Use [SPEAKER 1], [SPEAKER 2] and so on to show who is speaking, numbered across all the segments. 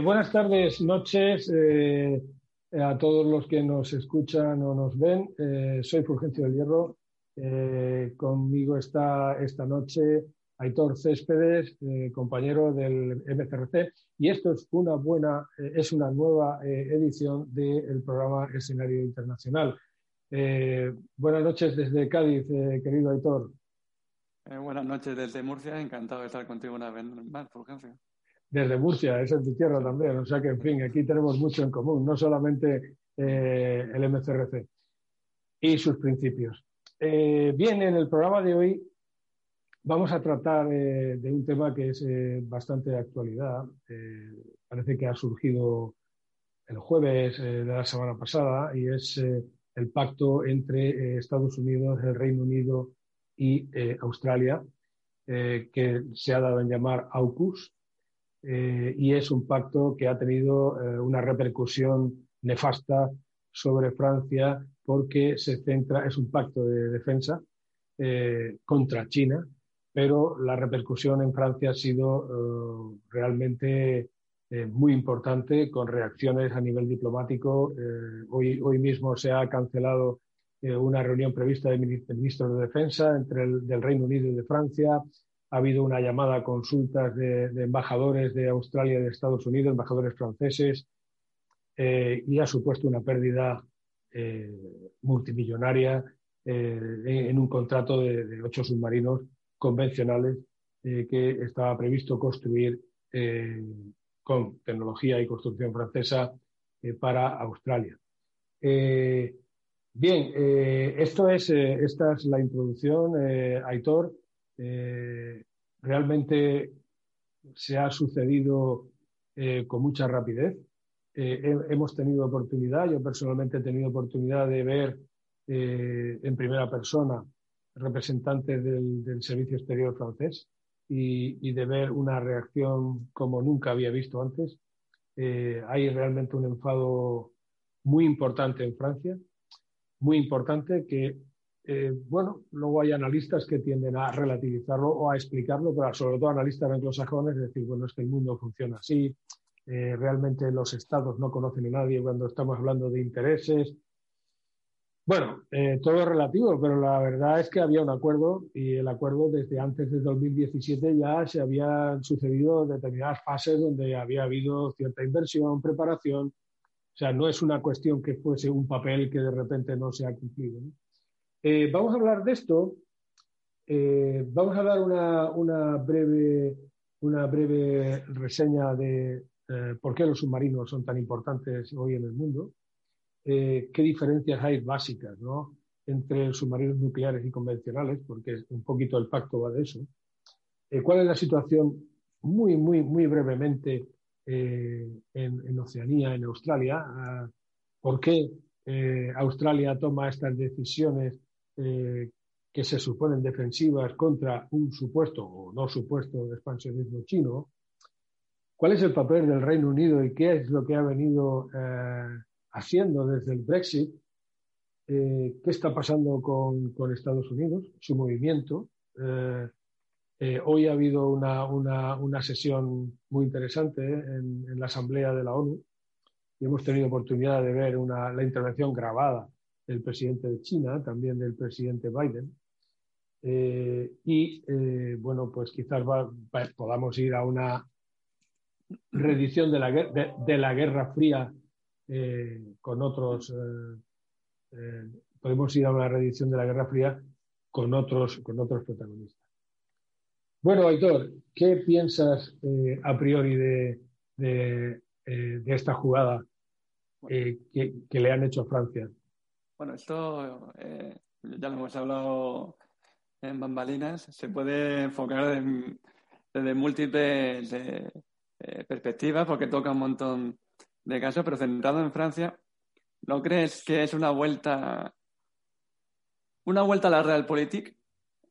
[SPEAKER 1] Eh, buenas tardes, noches eh, a todos los que nos escuchan o nos ven. Eh, soy Fulgencio del Hierro. conmigo está esta noche Aitor Céspedes, compañero del MCRC, y esto es una buena, es una nueva edición del programa Escenario Internacional. buenas noches desde Cádiz, querido Aitor.
[SPEAKER 2] buenas noches desde Murcia, encantado de estar contigo una vez más, Fulgencio
[SPEAKER 1] desde Murcia, es en tu tierra también. O sea que, en fin, aquí tenemos mucho en común, no solamente eh, el MCRC y sus principios. Eh, bien, en el programa de hoy vamos a tratar eh, de un tema que es bastante de actualidad. parece que ha surgido el jueves de la semana pasada y es el pacto entre Estados Unidos, el Reino Unido y Australia, que se ha dado en llamar AUKUS, eh, y es un pacto que ha tenido eh, una repercusión nefasta sobre Francia porque se centra, es un pacto de defensa eh, contra China, pero la repercusión en Francia ha sido realmente muy importante con reacciones a nivel diplomático. hoy, hoy mismo se ha cancelado una reunión prevista de ministros de Defensa entre el del Reino Unido y de Francia ha habido una llamada a consultas de, embajadores de Australia y de Estados Unidos, embajadores franceses, eh, y ha supuesto una pérdida eh, multimillonaria eh, en, un contrato de, ocho submarinos convencionales que estaba previsto construir con tecnología y construcción francesa para Australia. bien, esto es, esta es la introducción, Aitor. Eh, realmente se ha sucedido eh, con mucha rapidez. Eh, hemos tenido oportunidad, yo personalmente he tenido oportunidad de ver en primera persona representantes del, Servicio Exterior francés y, de ver una reacción como nunca había visto antes. hay realmente un enfado muy importante en Francia, muy importante que eh, bueno, luego hay analistas que tienden a relativizarlo o a explicarlo, pero sobre todo analistas anglosajones, es decir, bueno, es que el mundo funciona así, eh, realmente los estados no conocen a nadie cuando estamos hablando de intereses. Bueno, eh, todo es relativo, pero la verdad es que había un acuerdo y el acuerdo desde antes de 2017 ya se habían sucedido determinadas fases donde había habido cierta inversión, preparación. O sea, no es una cuestión que fuese un papel que de repente no se ha cumplido. Eh, vamos a hablar de esto. Eh, vamos a dar una, breve, una breve reseña de eh, por qué los submarinos son tan importantes hoy en el mundo, qué diferencias hay básicas entre submarinos nucleares y convencionales, porque un poquito el pacto va de eso. ¿Cuál es la situación muy, muy, muy brevemente en, en, Oceanía, en Australia? Ah, ¿Por qué Australia toma estas decisiones eh, que se suponen defensivas contra un supuesto o no supuesto expansionismo chino, ¿cuál es el papel del Reino Unido y qué es lo que ha venido eh, haciendo desde el Brexit? Eh, ¿Qué está pasando con, Estados Unidos? Su movimiento. hoy ha habido una, sesión muy interesante en, la Asamblea de la ONU y hemos tenido oportunidad de ver la intervención grabada del presidente de China, también del presidente Biden. Eh, y eh, bueno, pues quizás podamos ir a una reedición de la, de, la Guerra Fría eh, con otros. podemos ir a una reedición de la Guerra Fría con otros, con otros protagonistas. Bueno, Aitor, ¿qué piensas a priori de, de, esta jugada que, que le han hecho a Francia?
[SPEAKER 2] Bueno, esto eh, ya lo hemos hablado en bambalinas, se puede enfocar desde múltiples eh, eh, perspectivas porque toca un montón de casos, pero centrado en Francia, ¿no crees que es una vuelta, una vuelta a la realpolitik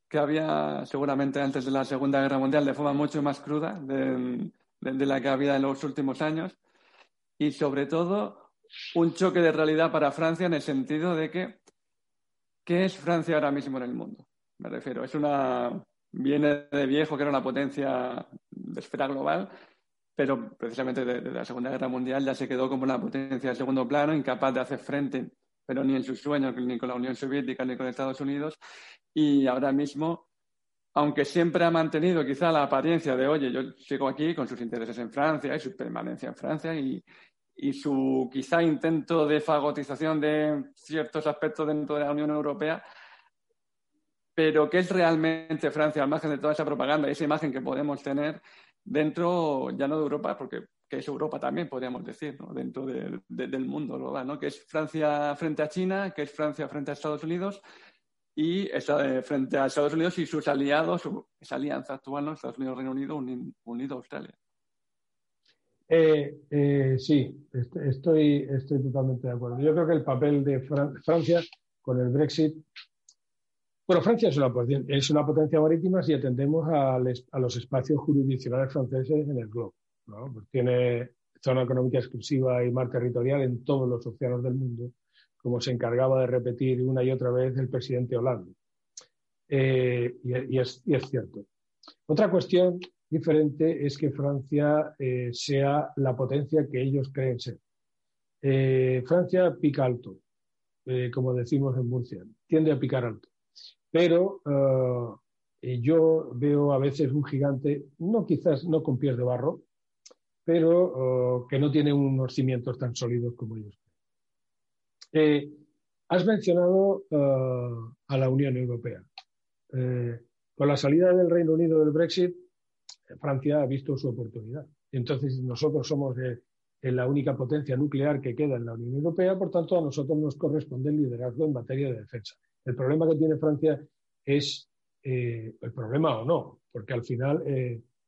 [SPEAKER 2] que había seguramente antes de la Segunda Guerra Mundial de forma mucho más cruda de, de la que había en los últimos años? Y sobre todo, un choque de realidad para Francia en el sentido de que, ¿qué es Francia ahora mismo en el mundo? Me refiero, es una, viene de viejo que era una potencia de esfera global, pero precisamente desde la Segunda Guerra Mundial ya se quedó como una potencia de segundo plano, incapaz de hacer frente, pero ni en sus sueños, ni con la Unión Soviética, ni con Estados Unidos, y ahora mismo aunque siempre ha mantenido quizá la apariencia de, oye, yo sigo aquí con sus intereses en Francia y su permanencia en Francia y, su quizá intento de fagotización de ciertos aspectos dentro de la Unión Europea, pero ¿qué es realmente Francia al margen de toda esa propaganda y esa imagen que podemos tener dentro, ya no de Europa, porque que es Europa también, podríamos decir, dentro del mundo global, ¿no? que es Francia frente a China, que es Francia frente a Estados Unidos y está frente a Estados Unidos y sus aliados, esa alianza actual, ¿no? Estados Unidos, Reino Unido, unido Australia.
[SPEAKER 1] Eh, eh, sí, estoy, estoy totalmente de acuerdo. Yo creo que el papel de Francia con el Brexit. Bueno, Francia es una, es una potencia marítima si atendemos a, a, los espacios jurisdiccionales franceses en el globo. ¿no? Pues tiene zona económica exclusiva y mar territorial en todos los océanos del mundo como se encargaba de repetir una y otra vez el presidente Hollande. Eh, y, es, cierto. Otra cuestión diferente es que Francia eh, sea la potencia que ellos creen ser. Eh, Francia pica alto, como decimos en Murcia, tiende a picar alto. Pero yo veo a veces un gigante, no quizás no con pies de barro, pero que no tiene unos cimientos tan sólidos como ellos. Eh, has mencionado eh, a la Unión Europea. Eh, con la salida del Reino Unido del Brexit, Francia ha visto su oportunidad. Entonces, nosotros somos la única potencia nuclear que queda en la Unión Europea, por tanto, a nosotros nos corresponde el liderazgo en materia de defensa. El problema que tiene Francia es el problema o no, porque al final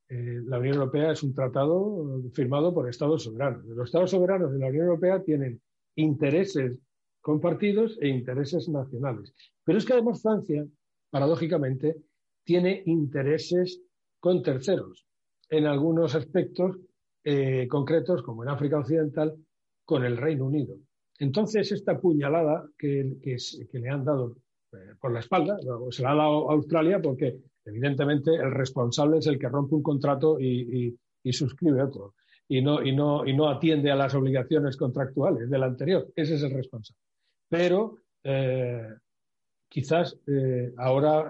[SPEAKER 1] la Unión Europea es un tratado firmado por Estados soberanos. Los Estados soberanos de la Unión Europea tienen intereses compartidos e intereses nacionales. Pero es que además Francia, paradójicamente, tiene intereses con terceros, en algunos aspectos eh, concretos, como en África Occidental, con el Reino Unido. Entonces, esta puñalada que, le han dado eh, por la espalda, se la ha dado Australia porque, evidentemente, el responsable es el que rompe un contrato y suscribe otro. Y no, y, no, y no atiende a las obligaciones contractuales del anterior. Ese es el responsable pero eh, quizás ahora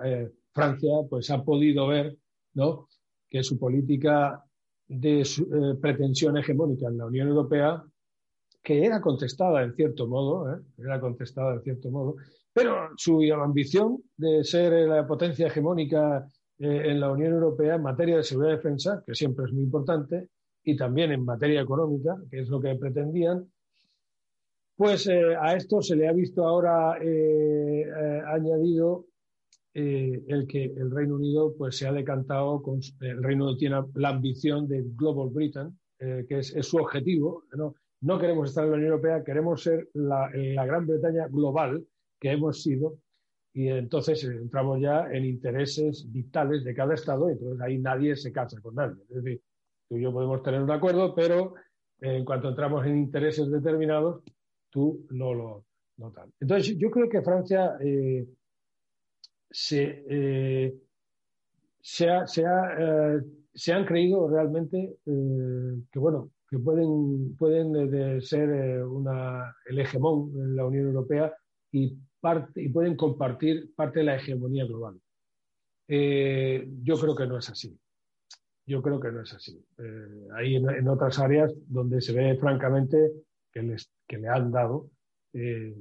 [SPEAKER 1] Francia pues ha podido ver ¿no? que su política de pretensión hegemónica en la Unión Europea, que era contestada en cierto modo, era contestada en cierto modo, pero su ambición de ser la potencia hegemónica en la Unión Europea en materia de seguridad y defensa, que siempre es muy importante, y también en materia económica, que es lo que pretendían, pues eh, a esto se le ha visto ahora eh, eh, el que el Reino Unido pues, se ha decantado, con, el Reino Unido tiene la ambición de Global Britain, que es, su objetivo. ¿no? no queremos estar en la Unión Europea, queremos ser la, la Gran Bretaña global que hemos sido y entonces entramos ya en intereses vitales de cada Estado y entonces ahí nadie se casa con nadie. Es decir, tú y yo podemos tener un acuerdo, pero en cuanto entramos en intereses determinados, tú no lo notas. Entonces, yo creo que Francia eh, se, eh, se, ha, eh, se, han creído realmente que, bueno, que pueden, pueden ser una, el hegemón en la Unión Europea y, parte, y pueden compartir parte de la hegemonía global. yo creo que no es así. Yo creo que no es así. hay en, otras áreas donde se ve francamente que, les, que le han dado. Eh,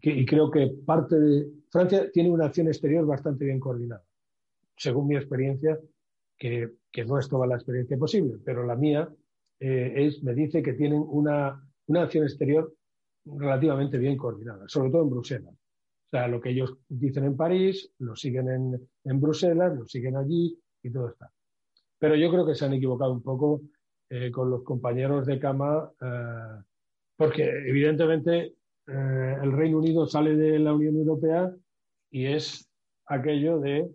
[SPEAKER 1] y, creo que parte de. Francia tiene una acción exterior bastante bien coordinada, según mi experiencia, que, que no es toda la experiencia posible, pero la mía eh, es, me dice que tienen una, una acción exterior relativamente bien coordinada, sobre todo en Bruselas. O sea, lo que ellos dicen en París, lo siguen en, en Bruselas, lo siguen allí y todo está. Pero yo creo que se han equivocado un poco eh, con los compañeros de cama porque evidentemente eh, el Reino Unido sale de la Unión Europea y es aquello de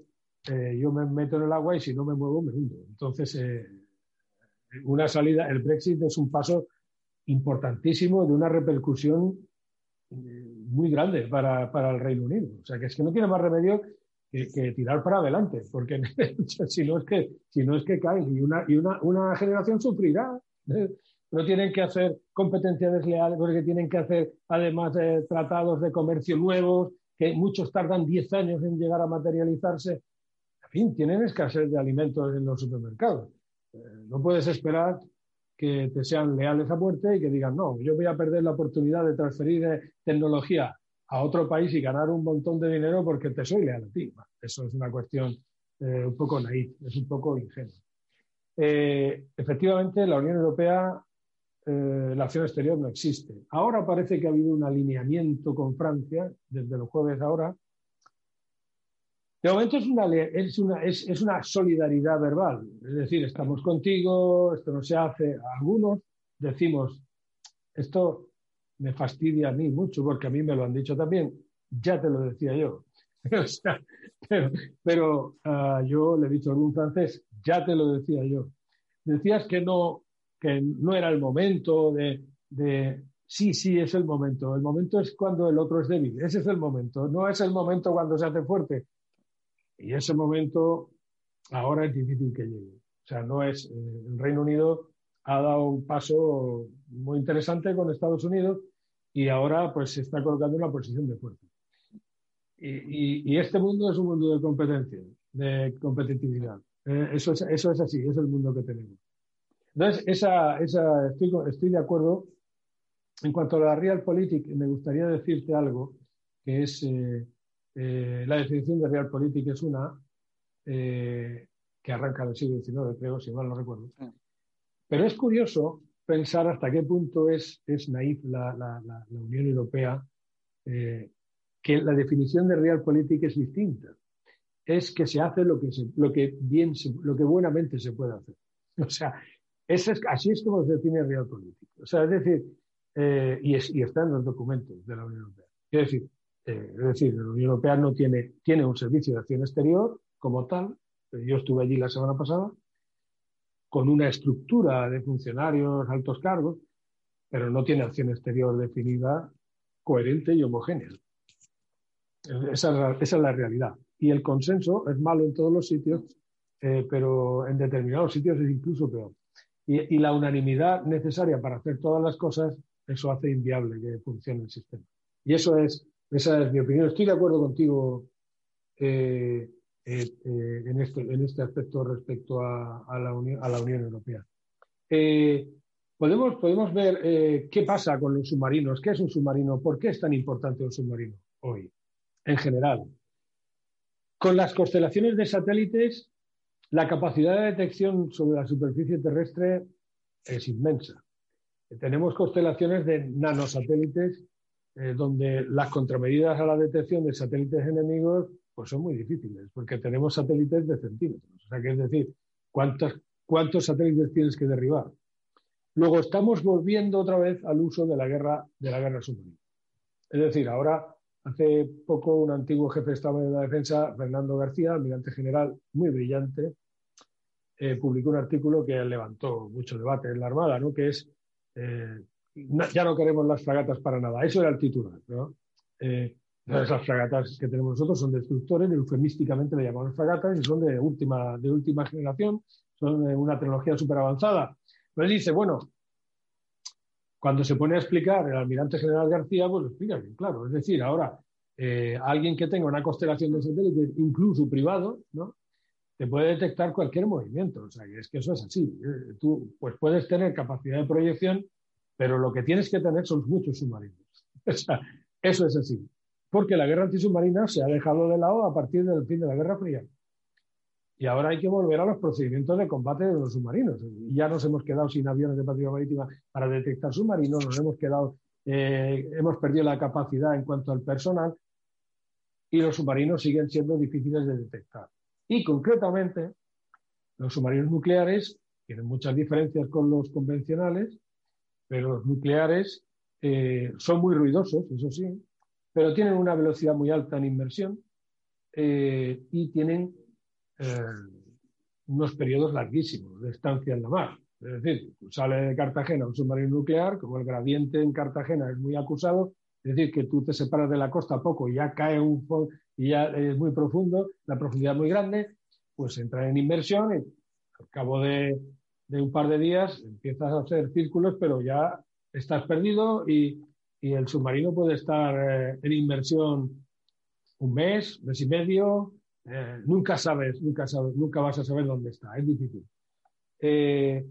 [SPEAKER 1] eh, yo me meto en el agua y si no me muevo me hundo. Entonces, eh, una salida, el Brexit es un paso importantísimo de una repercusión muy grande para, para, el Reino Unido. O sea, que es que no tiene más remedio que, tirar para adelante, porque si no es que, si no es que caen y una, y una, una generación sufrirá. ¿Eh? No tienen que hacer competencia desleal, porque tienen que hacer además de tratados de comercio nuevos, que muchos tardan 10 años en llegar a materializarse. En fin, tienen escasez de alimentos en los supermercados. Eh, no puedes esperar que te sean leales a muerte y que digan, no, yo voy a perder la oportunidad de transferir eh, tecnología a otro país y ganar un montón de dinero porque te soy leal a ti. Eso es una cuestión eh, un poco naif, es un poco ingenuo. efectivamente, la Unión Europea eh, la acción exterior no existe. Ahora parece que ha habido un alineamiento con Francia, desde los jueves ahora. De momento es una, es una, es, una solidaridad verbal, es decir, estamos contigo, esto no se hace. Algunos decimos, esto me fastidia a mí mucho, porque a mí me lo han dicho también, ya te lo decía yo. pero, ah, yo le he dicho a algún francés, ya te lo decía yo. Decías que no, que no era el momento de, sí, sí, es el momento. El momento es cuando el otro es débil. Ese es el momento. No es el momento cuando se hace fuerte. Y ese momento ahora es difícil que llegue. O sea, no es. Eh, el Reino Unido ha dado un paso muy interesante con Estados Unidos y ahora pues se está colocando en una posición de fuerza. Y, este mundo es un mundo de competencia, de competitividad. Eh, eso, eso es así, es el mundo que tenemos. Entonces, esa, esa, estoy, estoy de acuerdo. En cuanto a la Realpolitik, me gustaría decirte algo, que es eh, eh, la definición de Realpolitik es una eh, que arranca del siglo XIX, creo, si mal no recuerdo. Pero es curioso pensar hasta qué punto es, es naif la, la, la, Unión Europea, que la definición de Realpolitik es distinta. Es que se hace lo que, lo que, bien lo que buenamente se puede hacer. O sea, es, así es como se define el real político. O sea, es decir, eh, y, está en los documentos de la Unión Europea. Quiero decir, eh, es decir, la Unión Europea no tiene, tiene un servicio de acción exterior como tal. Yo estuve allí la semana pasada con una estructura de funcionarios, altos cargos, pero no tiene acción exterior definida, coherente y homogénea. Esa es la, realidad. Y el consenso es malo en todos los sitios, eh, pero en determinados sitios es incluso peor. Y, la unanimidad necesaria para hacer todas las cosas, eso hace inviable que funcione el sistema. Y eso es, esa es mi opinión. Estoy de acuerdo contigo eh, eh, eh, en, este, en este aspecto respecto a, la, Unión, a la Unión Europea. podemos, podemos ver qué pasa con los submarinos. ¿Qué es un submarino? ¿Por qué es tan importante un submarino hoy, en general? Con las constelaciones de satélites la capacidad de detección sobre la superficie terrestre es inmensa. Tenemos constelaciones de nanosatélites eh, donde las contramedidas a la detección de satélites enemigos pues son muy difíciles, porque tenemos satélites de centímetros. O sea, que es decir, ¿cuántos satélites tienes que derribar? Luego estamos volviendo otra vez al uso de la guerra, de la guerra submarina. Es decir, ahora, hace poco, un antiguo jefe de Estado de la Defensa, Fernando García, almirante general muy brillante, eh, publicó un artículo que levantó mucho debate en la Armada, ¿no? que es eh, ya no queremos las fragatas para nada. Eso era el titular. ¿no? Eh, las fragatas que tenemos nosotros son destructores, eufemísticamente le llamamos fragatas y son de última, de última generación, son de una tecnología súper avanzada. Dice, bueno, cuando se pone a explicar el almirante general García, pues lo explica bien claro. Es decir, ahora, alguien que tenga una constelación de satélites, incluso privado, ¿no? te puede detectar cualquier movimiento. O sea, que es que eso es así. Eh, tú pues puedes tener capacidad de proyección, pero lo que tienes que tener son muchos submarinos. O sea, eso es así. Porque la guerra antisubmarina se ha dejado de lado a partir del fin de la Guerra Fría. Y ahora hay que volver a los procedimientos de combate de los submarinos. Ya nos hemos quedado sin aviones de patrulla marítima para detectar submarinos, nos hemos quedado, eh, hemos perdido la capacidad en cuanto al personal y los submarinos siguen siendo difíciles de detectar. Y concretamente, los submarinos nucleares tienen muchas diferencias con los convencionales, pero los nucleares eh, son muy ruidosos, eso sí, pero tienen una velocidad muy alta en inmersión eh, y tienen eh, unos periodos larguísimos de estancia en la mar. Es decir, sale de Cartagena un submarino nuclear, como el gradiente en Cartagena es muy acusado, es decir, que tú te separas de la costa poco y ya cae un y ya es muy profundo, la profundidad muy grande, pues entrar en inmersión y al cabo de, un par de días empiezas a hacer círculos, pero ya estás perdido y, el submarino puede estar eh, en inmersión un mes, mes y medio, eh, nunca sabes, nunca sabes, nunca vas a saber dónde está, es difícil. Eh,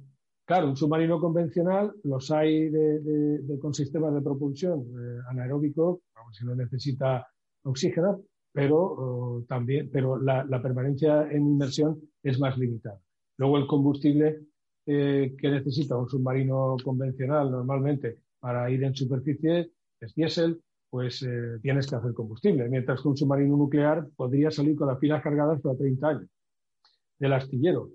[SPEAKER 1] claro, un submarino convencional los hay de, con sistemas de propulsión eh, anaeróbico, si no necesita oxígeno, pero oh, también, pero la, permanencia en inmersión es más limitada. Luego el combustible que necesita un submarino convencional normalmente para ir en superficie es diésel, pues eh, tienes que hacer combustible. Mientras que un submarino nuclear podría salir con las pilas cargadas para 30 años del astillero.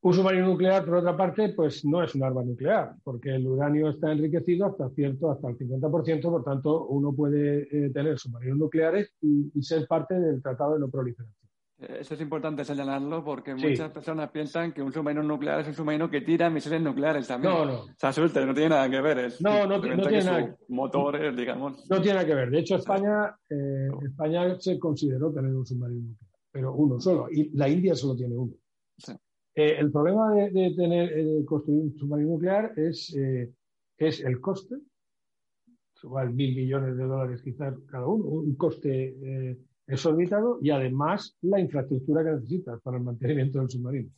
[SPEAKER 1] Un submarino nuclear, por otra parte, pues no es un arma nuclear, porque el uranio está enriquecido hasta cierto, hasta el 50%, por tanto, uno puede eh, tener submarinos nucleares y, ser parte del Tratado de No Proliferación.
[SPEAKER 2] Eso es importante señalarlo porque muchas personas piensan que un submarino nuclear es un submarino que tira misiles nucleares también.
[SPEAKER 1] No, no.
[SPEAKER 2] O sea, suerte, no tiene nada que ver.
[SPEAKER 1] no, no, tiene nada.
[SPEAKER 2] Motores, digamos.
[SPEAKER 1] No tiene nada que ver. De hecho, España, eh, España se consideró tener un submarino nuclear, pero uno solo. Y la India solo tiene uno. Eh, el problema de, tener, eh, construir un submarino nuclear es, es el coste. Igual mil millones de dólares quizás cada uno. Un coste es orbitado y además la infraestructura que necesitas para el mantenimiento del submarino.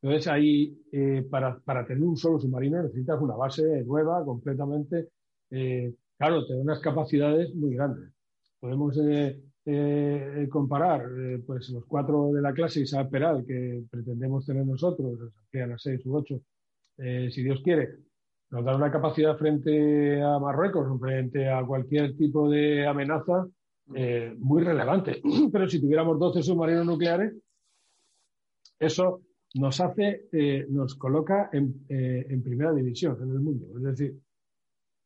[SPEAKER 1] Entonces, ahí, eh, para, para, tener un solo submarino necesitas una base nueva, completamente. Eh, claro, tiene unas capacidades muy grandes. Podemos eh, comparar pues los cuatro de la clase Isabel Peral que pretendemos tener nosotros, que a las seis u ocho, si Dios quiere, nos dan una capacidad frente a Marruecos, frente a cualquier tipo de amenaza eh, muy relevante. Pero si tuviéramos 12 submarinos nucleares, eso nos hace, eh, nos coloca en, eh, en, primera división en el mundo. Es decir,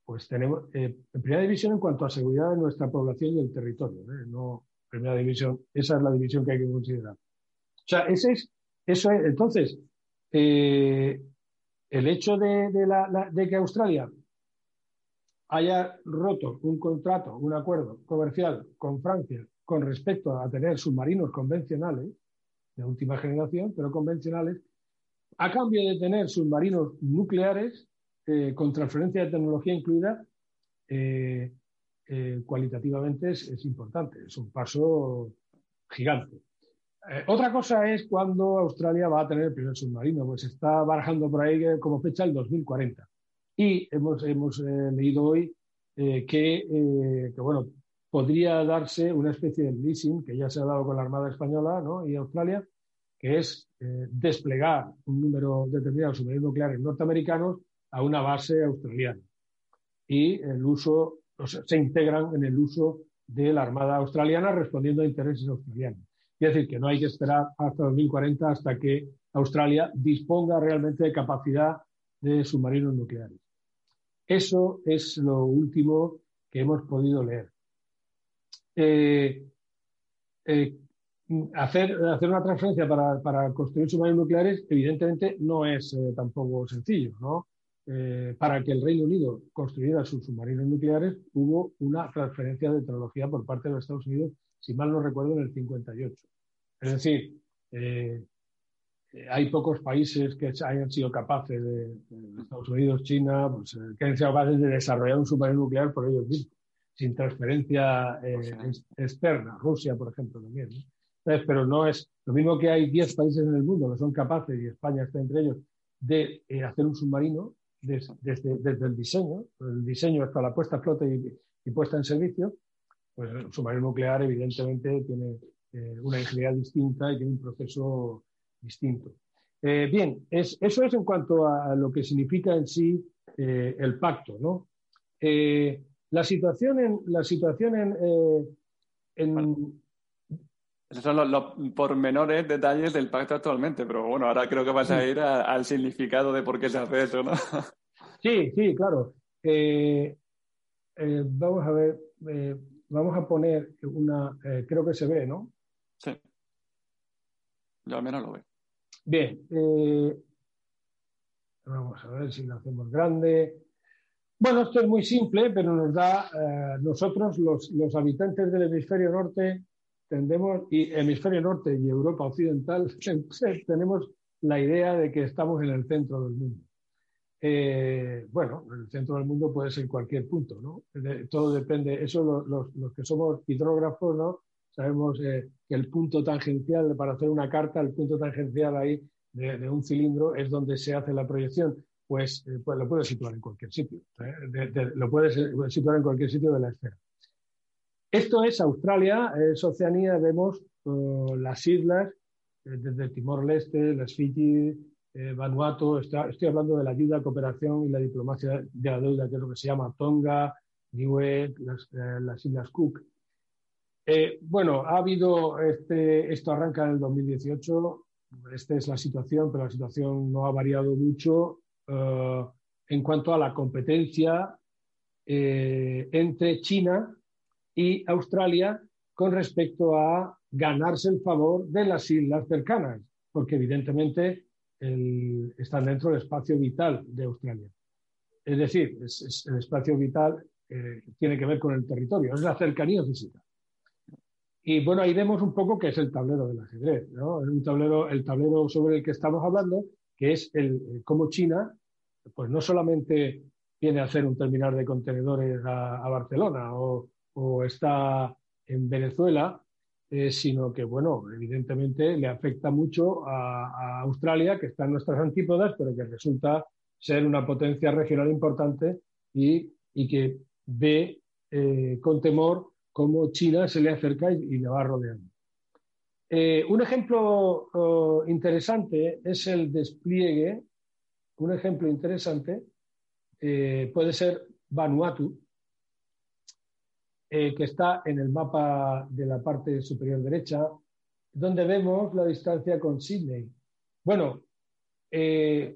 [SPEAKER 1] pues tenemos en primera división en cuanto a seguridad de nuestra población y el territorio. No primera división, esa es la división que hay que considerar. O sea, ese es, eso es, entonces, el hecho de, la, de que Australia haya roto un contrato, un acuerdo comercial con Francia con respecto a tener submarinos convencionales, de última generación, pero convencionales, a cambio de tener submarinos nucleares eh, con transferencia de tecnología incluida, eh, eh, cualitativamente es, importante, es un paso gigante. otra cosa es cuando Australia va a tener el primer submarino, pues está barajando por ahí como fecha el 2040. Y hemos, hemos eh, leído hoy eh, que, eh, que, bueno, podría darse una especie de leasing, que ya se ha dado con la Armada Española y Australia, que es desplegar un número determinado de submarinos nucleares norteamericanos a una base australiana. Y el uso, se integran en el uso de la Armada Australiana respondiendo a intereses australianos. Es decir, que no hay que esperar hasta 2040 hasta que Australia disponga realmente de capacidad de submarinos nucleares. Eso es lo último que hemos podido leer. Eh, eh, hacer, una transferencia para, construir submarinos nucleares, evidentemente, no es eh, tampoco sencillo. ¿no? para que el Reino Unido construyera sus submarinos nucleares, hubo una transferencia de tecnología por parte de los Estados Unidos, si mal no recuerdo, en el 58. Es decir, hay pocos países que hayan sido capaces de, Estados Unidos, China, pues, eh, que hayan sido capaces de desarrollar un submarino nuclear por ellos mismos, sin transferencia eh, externa. Rusia, por ejemplo, también. pero no es lo mismo que hay 10 países en el mundo que son capaces, y España está entre ellos, de hacer un submarino desde, desde, el diseño, el diseño hasta la puesta a flote y, puesta en servicio, pues un submarino nuclear evidentemente tiene una ingeniería distinta y tiene un proceso distinto. Eh, bien, eso es en cuanto a lo que significa en sí eh, el pacto, ¿no? Eh, la situación en la situación en,
[SPEAKER 2] esos son los, pormenores, detalles del pacto actualmente, pero bueno, ahora creo que vas a ir al significado de por qué se hace eso, ¿no?
[SPEAKER 1] Sí, sí, claro. vamos a ver, vamos a poner una, creo que se ve, ¿no?
[SPEAKER 2] Sí. Yo al menos lo veo.
[SPEAKER 1] Bien, eh, vamos a ver si lo hacemos grande. Bueno, esto es muy simple, pero nos da, eh, nosotros los, habitantes del hemisferio norte tendemos, y hemisferio norte y Europa occidental, tenemos la idea de que estamos en el centro del mundo. Eh, bueno, el centro del mundo puede ser cualquier punto, ¿no? todo depende, eso los, que somos hidrógrafos, ¿no? Sabemos eh, que el punto tangencial, para hacer una carta, el punto tangencial ahí de, un cilindro es donde se hace la proyección. Pues, eh, pues lo puedes situar en cualquier sitio. lo puedes situar en cualquier sitio de la esfera. Esto es Australia, es Oceanía, vemos las islas, desde Timor-Leste, las Fiji, eh, Vanuatu, estoy hablando de la ayuda, cooperación y la diplomacia de la deuda, que es lo que se llama Tonga, Niue, las, eh, Islas Cook. Eh, bueno, ha habido, este, esto arranca en el 2018, esta es la situación, pero la situación no ha variado mucho en cuanto a la competencia entre China y Australia con respecto a ganarse el favor de las islas cercanas, porque evidentemente están dentro del espacio vital de Australia. Es decir, el espacio vital eh, tiene que ver con el territorio, es la cercanía física. Y bueno, ahí vemos un poco qué es el tablero del ajedrez, ¿no? Es tablero, el tablero sobre el que estamos hablando, que es el, cómo China, pues no solamente viene a hacer un terminal de contenedores a, Barcelona o, está en Venezuela, eh, sino que, bueno, evidentemente le afecta mucho a, Australia, que está en nuestras antípodas, pero que resulta ser una potencia regional importante y, que ve eh, con temor cómo China se le acerca y, le va rodeando. Eh, un ejemplo oh, interesante es el despliegue, un ejemplo interesante puede ser Vanuatu, eh, que está en el mapa de la parte superior derecha, donde vemos la distancia con Sydney. Bueno, eh,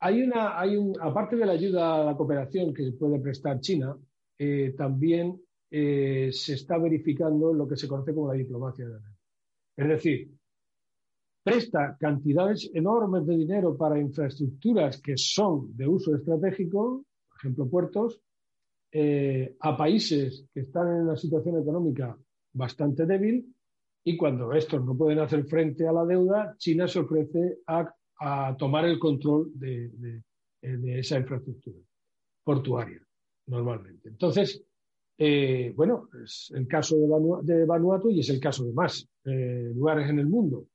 [SPEAKER 1] hay una, hay un, aparte de la ayuda a la cooperación que puede prestar China, eh, se está verificando lo que se conoce como la diplomacia de la Es decir, presta cantidades enormes de dinero para infraestructuras que son de uso estratégico, por ejemplo, puertos, eh, a países que están en una situación económica bastante débil y cuando estos no pueden hacer frente a la deuda, China se ofrece a, tomar el control de, esa infraestructura portuaria, normalmente. Entonces, eh, bueno, es el caso de, Vanuatu y es el caso de más eh, lugares en el mundo.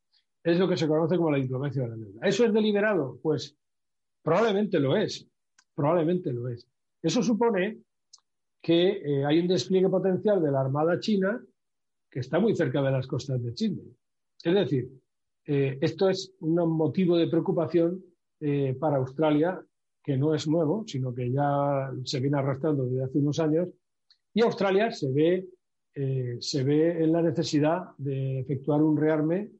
[SPEAKER 1] Es lo que se conoce como la diplomacia de la deuda. ¿Eso es deliberado? Pues probablemente lo es, probablemente lo es. Eso supone que eh, hay un despliegue potencial de la Armada China que está muy cerca de las costas de Chile. Es decir, esto es un motivo de preocupación para Australia, que no es nuevo, sino que ya se viene arrastrando desde hace unos años, y Australia se ve, se ve en la necesidad de efectuar un rearme,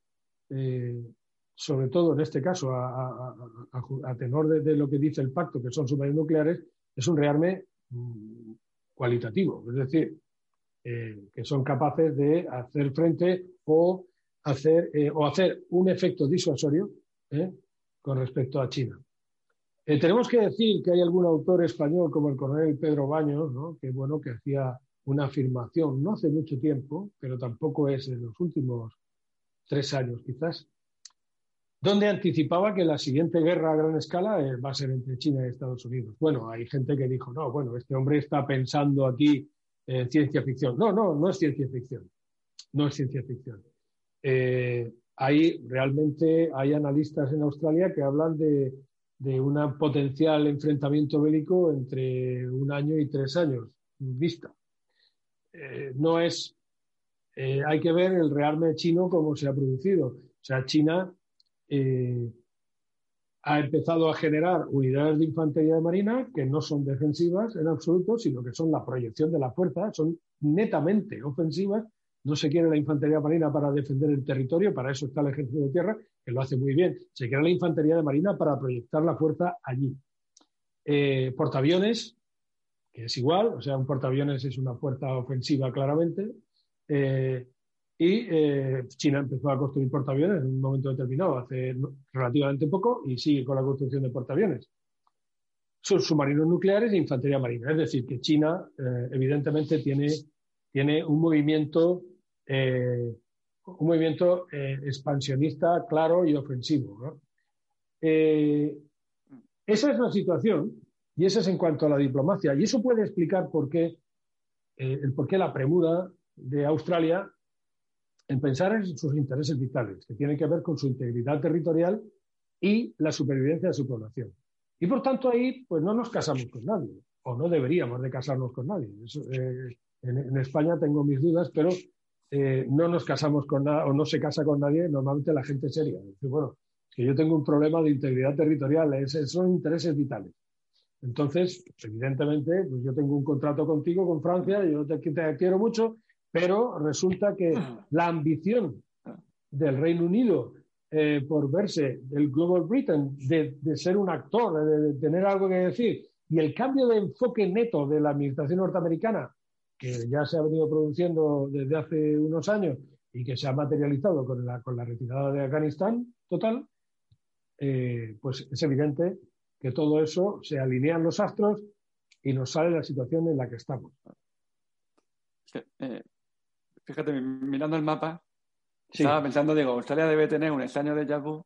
[SPEAKER 1] sobre todo en este caso, a, tenor de, lo que dice el pacto, que son submarinos nucleares, es un rearme mm, cualitativo, es decir, eh, que son capaces de hacer frente o hacer, eh, o hacer un efecto disuasorio eh, con respecto a China. Tenemos que decir que hay algún autor español como el coronel Pedro Baños, que bueno, que hacía una afirmación no hace mucho tiempo, pero tampoco es en los últimos tres años quizás, donde anticipaba que la siguiente guerra a gran escala eh, va a ser entre China y Estados Unidos. Bueno, hay gente que dijo, no, bueno, este hombre está pensando aquí en ciencia ficción. No, no, no es ciencia ficción. No es ciencia ficción. Eh, hay realmente hay analistas en Australia que hablan de, un potencial enfrentamiento bélico entre un año y tres años vista. Eh, no es, hay que ver el rearme chino cómo se ha producido. O sea, China eh, ha empezado a generar unidades de infantería de marina que no son defensivas en absoluto, sino que son la proyección de la fuerza, son netamente ofensivas. No se quiere la infantería marina para defender el territorio, para eso está el ejército de tierra, que lo hace muy bien. Se quiere la infantería de marina para proyectar la fuerza allí. Eh, portaaviones, que es igual, o sea, un portaaviones es una fuerza ofensiva claramente. Eh, y eh, China empezó a construir portaaviones en un momento determinado, hace relativamente poco, y sigue con la construcción de portaaviones. son submarinos nucleares e infantería marina. Es decir, que China, evidentemente, tiene, tiene un movimiento, eh, un movimiento eh, expansionista claro y ofensivo. esa es la situación y esa es en cuanto a la diplomacia. Y eso puede explicar por qué, el por qué la premura de Australia en pensar en sus intereses vitales, que tienen que ver con su integridad territorial y la supervivencia de su población. Y por tanto ahí pues no nos casamos con nadie, o no deberíamos de casarnos con nadie. Eh, en, España tengo mis dudas, pero eh, no nos casamos con nada, o no se casa con nadie normalmente la gente seria. bueno, que yo tengo un problema de integridad territorial, son intereses vitales. Entonces, evidentemente, pues yo tengo un contrato contigo, con Francia, yo te, te quiero mucho, pero resulta que la ambición del Reino Unido eh, por verse el Global Britain, de, ser un actor, de, tener algo que decir, y el cambio de enfoque neto de la administración norteamericana, que ya se ha venido produciendo desde hace unos años y que se ha materializado con la, con la retirada de Afganistán total, eh, pues es evidente que todo eso se alinean los astros y nos sale la situación en la que estamos.
[SPEAKER 2] Eh, fíjate, mirando el mapa, estaba pensando, digo, Australia debe tener un extraño de vu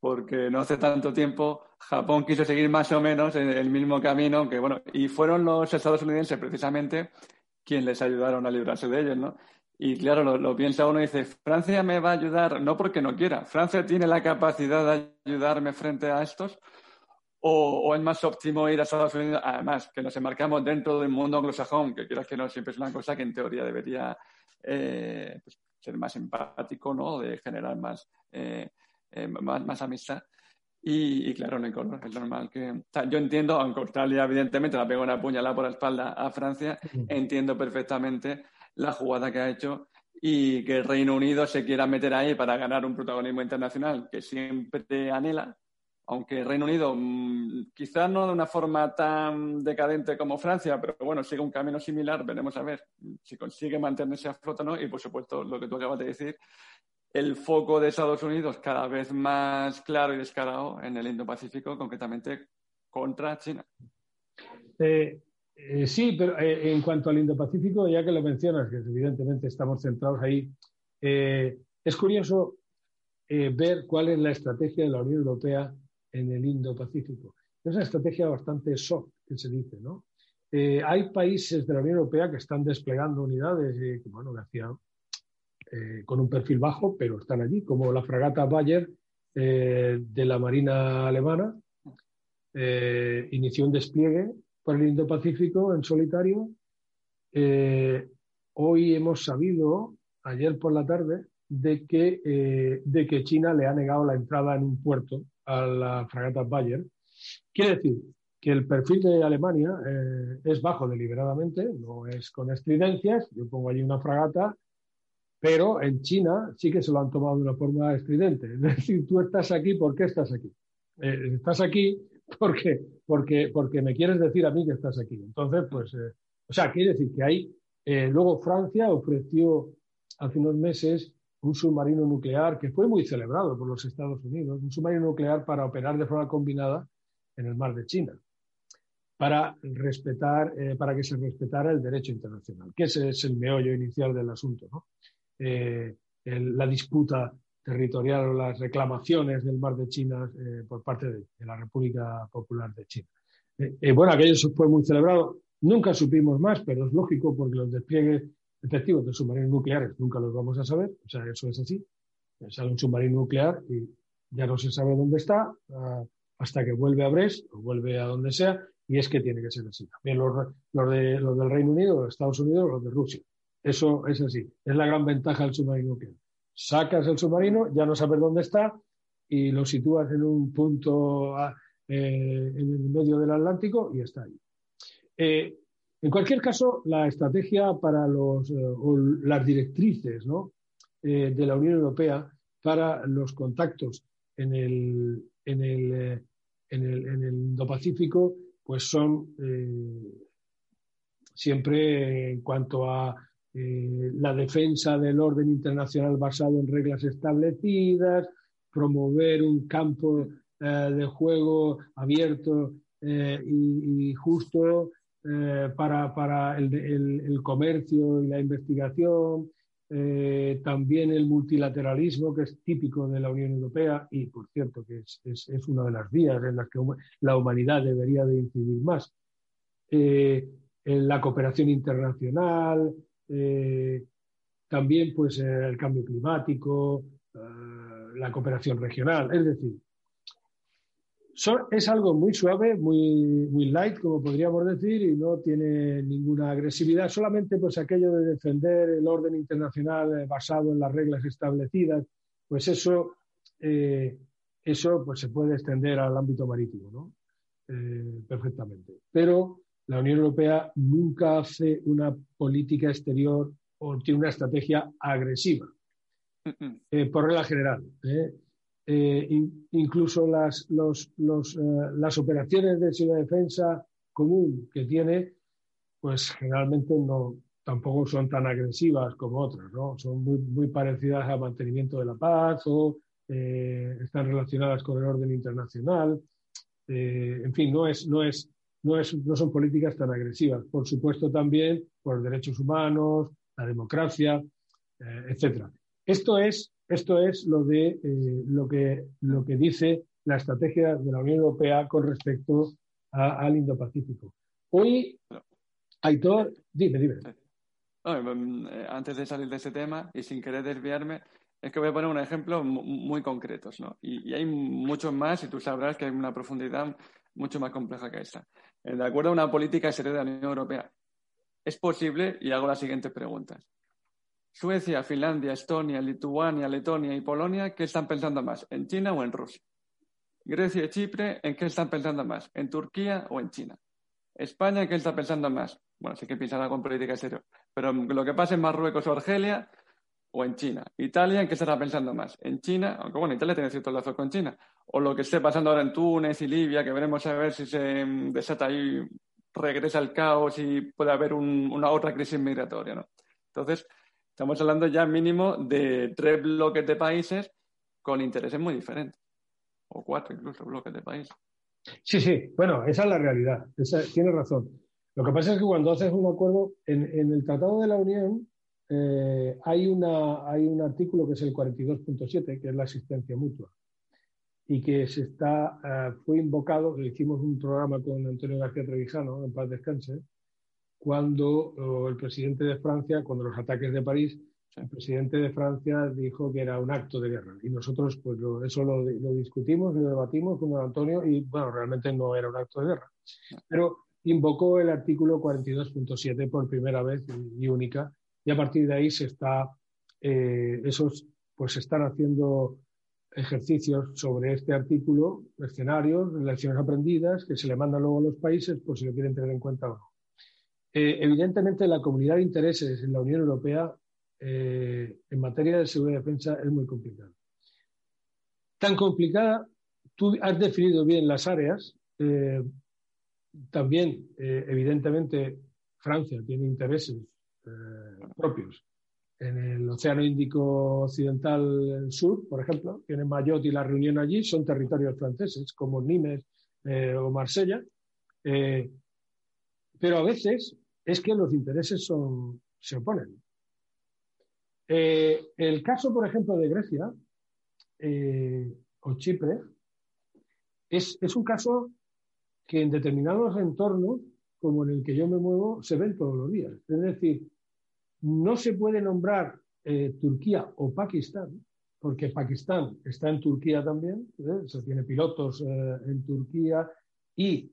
[SPEAKER 2] porque no hace tanto tiempo Japón quiso seguir más o menos el mismo camino, que bueno, y fueron los estadounidenses precisamente quienes les ayudaron a librarse de ellos, ¿no? Y claro, lo, piensa uno y dice, Francia me va a ayudar, no porque no quiera, Francia tiene la capacidad de ayudarme frente a estos, o, es más óptimo ir a Estados Unidos, además, que nos enmarcamos dentro del mundo anglosajón, que quieras que no, siempre es una cosa que en teoría debería eh, pues, ser más empático, ¿no? De generar más, eh, eh, más, amistad. Y, claro, no es normal que. yo entiendo, aunque Australia, evidentemente, la pegó una puñalada por la espalda a Francia, entiendo perfectamente la jugada que ha hecho y que el Reino Unido se quiera meter ahí para ganar un protagonismo internacional que siempre anhela, aunque Reino Unido mm, quizás no de una forma tan decadente como Francia, pero bueno, sigue un camino similar, veremos a ver si consigue mantenerse a flota o no. Y por supuesto, lo que tú acabas de decir, el foco de Estados Unidos cada vez más claro y descarado en el Indo-Pacífico, concretamente contra China.
[SPEAKER 1] Eh, eh, sí, pero eh, en cuanto al Indo-Pacífico, ya que lo mencionas, que evidentemente estamos centrados ahí, es curioso ver cuál es la estrategia de la Unión Europea en el Indo-Pacífico. Es una estrategia bastante soft, que se dice, ¿no? Hay países de la Unión Europea que están desplegando unidades bueno, eh, con un perfil bajo, pero están allí, como la fragata Bayer de la Marina alemana. inició un despliegue por el Indo-Pacífico en solitario. hoy hemos sabido, ayer por la tarde, de que, de que China le ha negado la entrada en un puerto a la fragata Bayer. Quiere decir que el perfil de Alemania eh, es bajo deliberadamente, no es con estridencias. Yo pongo allí una fragata, pero en China sí que se lo han tomado de una forma estridente. Es decir, tú estás aquí, ¿por qué estás aquí? Eh, estás aquí porque, porque, porque me quieres decir a mí que estás aquí. Entonces, pues, eh, o sea, quiere decir que hay. luego Francia ofreció hace unos meses un submarino nuclear que fue muy celebrado por los Estados Unidos, un submarino nuclear para operar de forma combinada en el mar de China, para respetar, eh, para que se respetara el derecho internacional, que ese es el meollo inicial del asunto, ¿no? Eh, la disputa territorial o las reclamaciones del mar de China eh, por parte de, de, la República Popular de China. bueno, aquello fue muy celebrado. Nunca supimos más, pero es lógico porque los despliegues efectivos de submarinos nucleares nunca los vamos a saber, o sea, eso es así. Sale un submarino nuclear y ya no se sabe dónde está ah, hasta que vuelve a Brest o vuelve a donde sea, y es que tiene que ser así. También los, los, de, los del Reino Unido, los Estados Unidos, los de Rusia. Eso es así. Es la gran ventaja del submarino nuclear. Sacas el submarino, ya no sabes dónde está y lo sitúas en un punto ah, eh, en el medio del Atlántico y está ahí. Eh, en cualquier caso, la estrategia para los, eh, o las directrices eh, de la Unión Europea para los contactos en el, en el, en el, en el Indo-Pacífico pues son siempre en cuanto a la defensa del orden internacional basado en reglas establecidas, promover un campo de juego abierto y, justo para, el, comercio y la investigación, también el multilateralismo, que es típico de la Unión Europea y, por cierto, que es, es, una de las vías en las que la humanidad debería de incidir más. la cooperación internacional, también pues, el cambio climático, la cooperación regional. Es decir, es algo muy suave, muy, muy light, como podríamos decir, y no tiene ninguna agresividad, solamente pues aquello de defender el orden internacional basado en las reglas establecidas, pues eso, eh, eso pues se puede extender al ámbito marítimo, ¿no? Eh, perfectamente. Pero la Unión Europea nunca hace una política exterior o tiene una estrategia agresiva. Eh, por regla general. ¿eh? Eh, incluso las, las operaciones de defensa común que tiene, pues generalmente no, tampoco son tan agresivas como otras, ¿no? Son muy, muy parecidas al mantenimiento de la paz o están relacionadas con el orden internacional. en fin, no, es, no, es, no, son políticas tan agresivas. Por supuesto también por derechos humanos, la democracia, etcétera. Esto es, esto es lo, de, eh, lo, que, lo que dice la estrategia de la Unión Europea con respecto al Indo-Pacífico. Hoy, Aitor, dime, dime.
[SPEAKER 2] Eh, antes de salir de ese tema y sin querer desviarme, es que voy a poner un ejemplo muy concreto. ¿no? Y, hay muchos más y tú sabrás que hay una profundidad mucho más compleja que esta. Eh, de acuerdo a una política seria de la Unión Europea, es posible, y hago las siguientes preguntas. Suecia, Finlandia, Estonia, Lituania, Letonia y Polonia, ¿qué están pensando más? ¿En China o en Rusia? Grecia y Chipre, ¿en qué están pensando más? ¿En Turquía o en China? España, ¿en qué está pensando más? Bueno, sí que pensará con política exterior. Pero lo que pasa en Marruecos o Argelia o en China. Italia, ¿en qué estará pensando más? En China, aunque bueno, Italia tiene cierto lazo con China. O lo que esté pasando ahora en Túnez y Libia, que veremos a ver si se mm, desata ahí, regresa el caos y puede haber una otra crisis migratoria. Entonces, Estamos hablando ya mínimo de tres bloques de países con intereses muy diferentes. O cuatro incluso bloques de países.
[SPEAKER 1] Sí, sí, bueno, esa es la realidad. Tienes razón. Lo que pasa es que cuando haces un acuerdo, en, el Tratado de la Unión eh, hay, una, hay un artículo que es el 42.7, que es la asistencia mutua, y que se está, eh, fue invocado, hicimos un programa con Antonio García Trevijano, en paz descanse, cuando el presidente de Francia, cuando los ataques de París, el presidente de Francia dijo que era un acto de guerra. Y nosotros, pues eso lo, discutimos, lo debatimos con Antonio y, bueno, realmente no era un acto de guerra. Pero invocó el artículo 42.7 por primera vez y, única. Y a partir de ahí se está, eh, esos, pues se están haciendo ejercicios sobre este artículo, escenarios, lecciones aprendidas, que se le mandan luego a los países, por si lo quieren tener en cuenta o no. Eh, evidentemente, la comunidad de intereses en la Unión Europea eh, en materia de seguridad y defensa es muy complicada. Tan complicada, tú has definido bien las áreas. Eh, también, evidentemente, Francia tiene intereses propios en el Océano Índico Occidental Sur, por ejemplo, tiene Mayotte y la Reunión allí, son territorios franceses, como Nimes o Marsella. pero a veces es que los intereses son, se oponen. Eh, el caso, por ejemplo, de Grecia eh, o Chipre es, un caso que en determinados entornos, como en el que yo me muevo, se ven todos los días. Es decir, no se puede nombrar eh, Turquía o Pakistán, porque Pakistán está en Turquía también, se tiene pilotos en Turquía y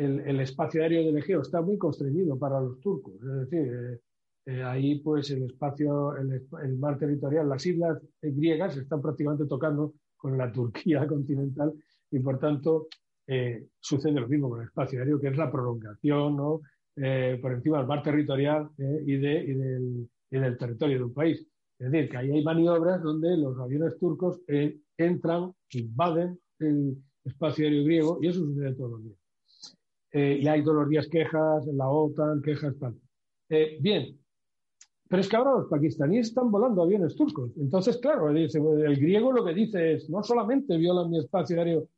[SPEAKER 1] el, espacio aéreo del Egeo está muy constreñido para los turcos. Es decir, eh, eh, ahí pues el espacio, el, mar territorial, las islas griegas están prácticamente tocando con la Turquía continental y por tanto eh, sucede lo mismo con el espacio aéreo, que es la prolongación ¿no? Por encima del mar territorial y, de, y, del, territorio de un país. Es decir, que ahí hay maniobras donde los aviones turcos entran, invaden el espacio aéreo griego y eso sucede todos los días. Eh, y hay todos los días quejas en la OTAN, quejas, tal. Eh, bien, pero es que ahora los pakistaníes están volando aviones turcos. Entonces, claro, el griego lo que dice es, no solamente violan mi espacio aéreo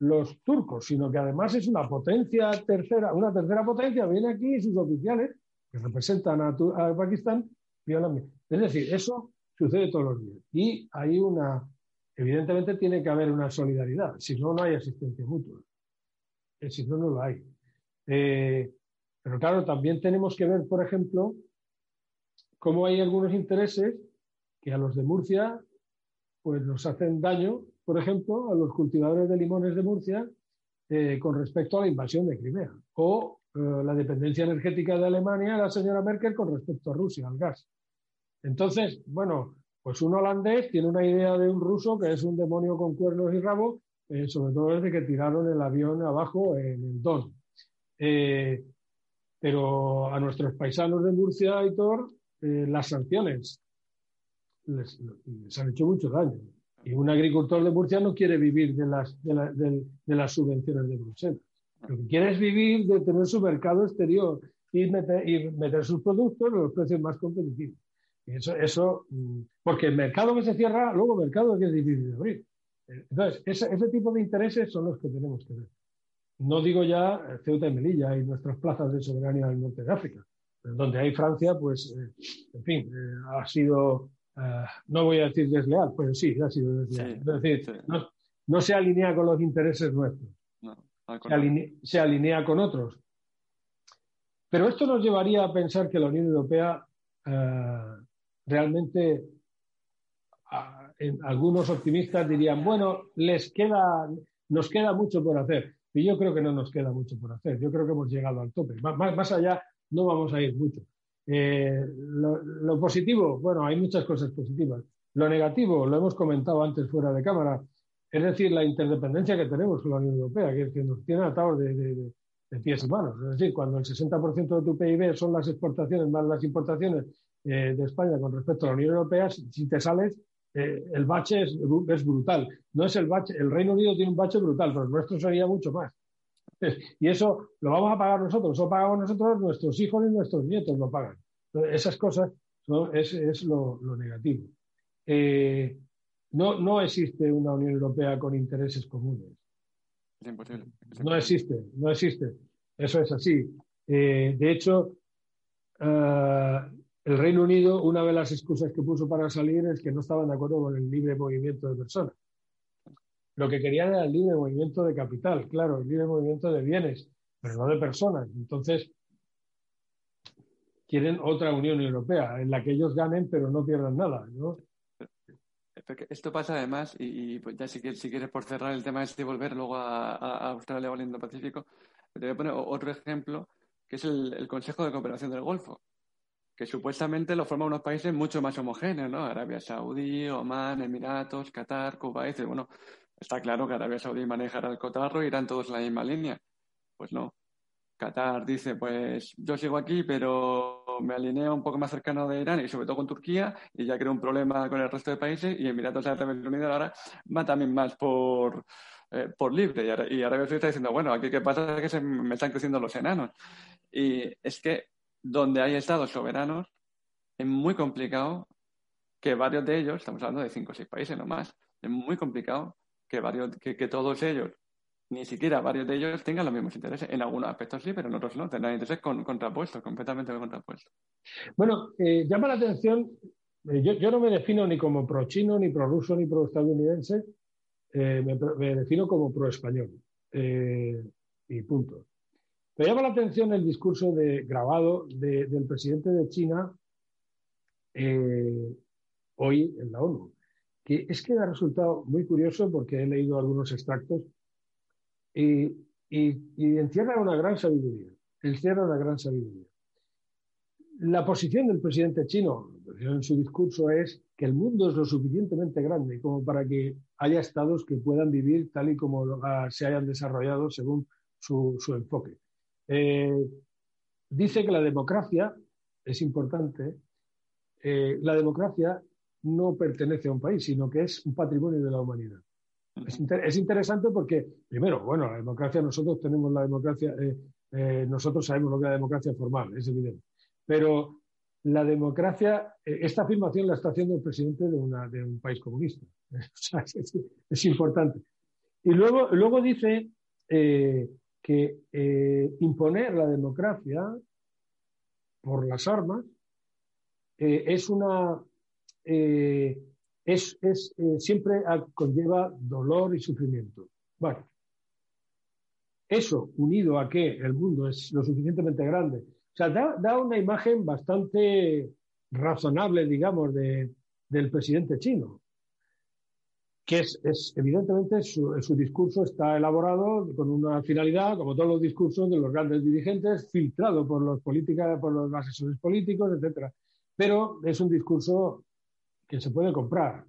[SPEAKER 1] los turcos, sino que además es una potencia tercera, una tercera potencia, viene aquí y sus oficiales, que representan a, Pakistán, Es decir, eso sucede todos los días. Y hay una, evidentemente tiene que haber una solidaridad, si no, no hay asistencia mutua. Eh, si no, no lo hay. Eh, pero claro, también tenemos que ver, por ejemplo, cómo hay algunos intereses que a los de Murcia pues nos hacen daño por ejemplo, a los cultivadores de limones de Murcia eh, con respecto a la invasión de Crimea o eh, la dependencia energética de Alemania la señora Merkel con respecto a Rusia, al gas. Entonces, bueno, pues un holandés tiene una idea de un ruso que es un demonio con cuernos y rabo, eh, sobre todo desde que tiraron el avión abajo en el Don. pero a nuestros paisanos de Murcia, Aitor, las sanciones les, les han hecho mucho daño. Y un agricultor de Murcia no quiere vivir de las, de, las subvenciones de Bruselas. Lo que quiere es vivir de tener su mercado exterior y meter, y meter sus productos en los precios más competitivos. Y eso, eso, mm, porque el mercado que se cierra, luego el mercado que es difícil de abrir. Entonces, ese, ese tipo de intereses son los que tenemos que ver. No digo ya Ceuta y Melilla y nuestras plazas de soberanía del norte de África, donde hay Francia, pues, eh, en fin, eh, ha sido eh, no voy a decir desleal, pero sí, ha sido desleal. es decir, no, se alinea con los intereses nuestros, se, alinea, con otros. Pero esto nos llevaría a pensar que la Unión Europea eh, realmente, algunos optimistas dirían, bueno, les queda, nos queda mucho por hacer. Y yo creo que no nos queda mucho por hacer. Yo creo que hemos llegado al tope. más allá no vamos a ir mucho. Eh, lo, positivo, bueno, hay muchas cosas positivas. Lo negativo, lo hemos comentado antes fuera de cámara, es decir, la interdependencia que tenemos con la Unión Europea, que, que nos tiene atados de, pies y manos. Es decir, cuando el 60% de tu PIB son las exportaciones más las importaciones eh, de España con respecto a la Unión Europea, si te sales, eh, el bache es, es, brutal. No es el bache, el Reino Unido tiene un bache brutal, pero el nuestro sería mucho más. Y eso lo vamos a pagar nosotros, eso pagamos nosotros, nuestros hijos y nuestros nietos lo pagan. Esas cosas es, lo, negativo. Eh, no, no existe una Unión Europea con intereses comunes.
[SPEAKER 2] Es imposible.
[SPEAKER 1] No existe, no existe. Eso es así. Eh, de hecho, eh, el Reino Unido, una de las excusas que puso para salir es que no estaban de acuerdo con el libre movimiento de personas. Lo que querían era el libre movimiento de capital, claro, el libre movimiento de bienes, pero no de personas. Entonces, quieren otra Unión Europea en la que ellos ganen pero no pierdan nada.
[SPEAKER 2] Esto pasa además, y, pues ya si, quieres por cerrar el tema este y volver luego a, Australia o al Indo-Pacífico, te voy a poner otro ejemplo, que es el, Consejo de Cooperación del Golfo, que supuestamente lo forman unos países mucho más homogéneos, ¿no? Arabia Saudí, Omán, Emiratos, Qatar, Cuba, y bueno, Está claro que Arabia Saudí manejará el cotarro y irán todos en la misma línea. Pues no. Qatar dice, pues yo sigo aquí, pero me alineo un poco más cercano de Irán y sobre todo con Turquía y ya creo un problema con el resto de países y Emiratos Árabes Unidos ahora va también más por, eh, por libre y, Arabia Saudí está diciendo, bueno, aquí qué pasa es que se me están creciendo los enanos. Y es que donde hay estados soberanos es muy complicado que varios de ellos, estamos hablando de cinco o seis países nomás, es muy complicado que, varios, que, todos ellos, ni siquiera varios de ellos, tengan los mismos intereses. En algunos aspectos sí, pero en otros no. Tendrán intereses con, contrapuestos, completamente contrapuestos.
[SPEAKER 1] Bueno, eh, llama la atención, eh, yo, no me defino ni como pro-chino, ni pro-ruso, ni pro-estadounidense, eh, me, defino como pro-español. y punto. Me llama la atención el discurso de, grabado del presidente de China hoy en la ONU que es que ha resultado muy curioso porque he leído algunos extractos y, encierra una gran sabiduría, encierra una gran sabiduría. La posición del presidente chino en su discurso es que el mundo es lo suficientemente grande como para que haya estados que puedan vivir tal y como se hayan desarrollado según su, enfoque. Eh, dice que la democracia es importante. Eh, la democracia no pertenece a un país, sino que es un patrimonio de la humanidad. Es, interesante porque, primero, bueno, la democracia, nosotros tenemos la democracia, eh, eh, nosotros sabemos lo que es la democracia formal, es evidente. Pero la democracia, eh, esta afirmación la está haciendo el presidente de, un país comunista. es, importante. Y luego, luego dice que imponer la democracia por las armas es una es, es siempre conlleva dolor y sufrimiento. Bueno, eso unido a que el mundo es lo suficientemente grande, o sea, da, da una imagen bastante razonable, digamos, de, del presidente chino que es, evidentemente su, discurso está elaborado con una finalidad, como todos los discursos de los grandes dirigentes, filtrado por los políticos, por los asesores políticos, etcétera. Pero es un discurso que se puede comprar,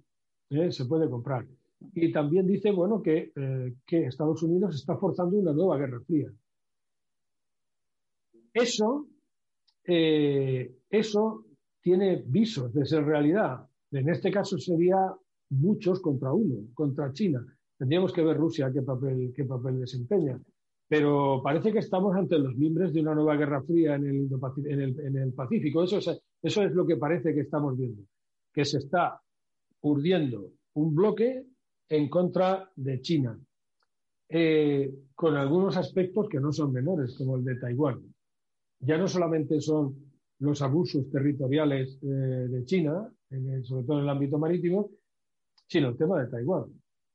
[SPEAKER 1] ¿eh? se puede comprar. Y también dice, bueno, que, eh, que Estados Unidos está forzando una nueva guerra fría. Eso, eh, eso tiene visos de ser realidad. En este caso sería muchos contra uno, contra China. Tendríamos que ver Rusia qué papel, qué papel desempeña. Pero parece que estamos ante los miembros de una nueva guerra fría en el, en el, Pacífico. Eso es, eso es lo que parece que estamos viendo, que se está urdiendo un bloque en contra de China, eh, con algunos aspectos que no son menores, como el de Taiwán. Ya no solamente son los abusos territoriales eh, de China, sobre todo en el ámbito marítimo, sino el tema de Taiwán.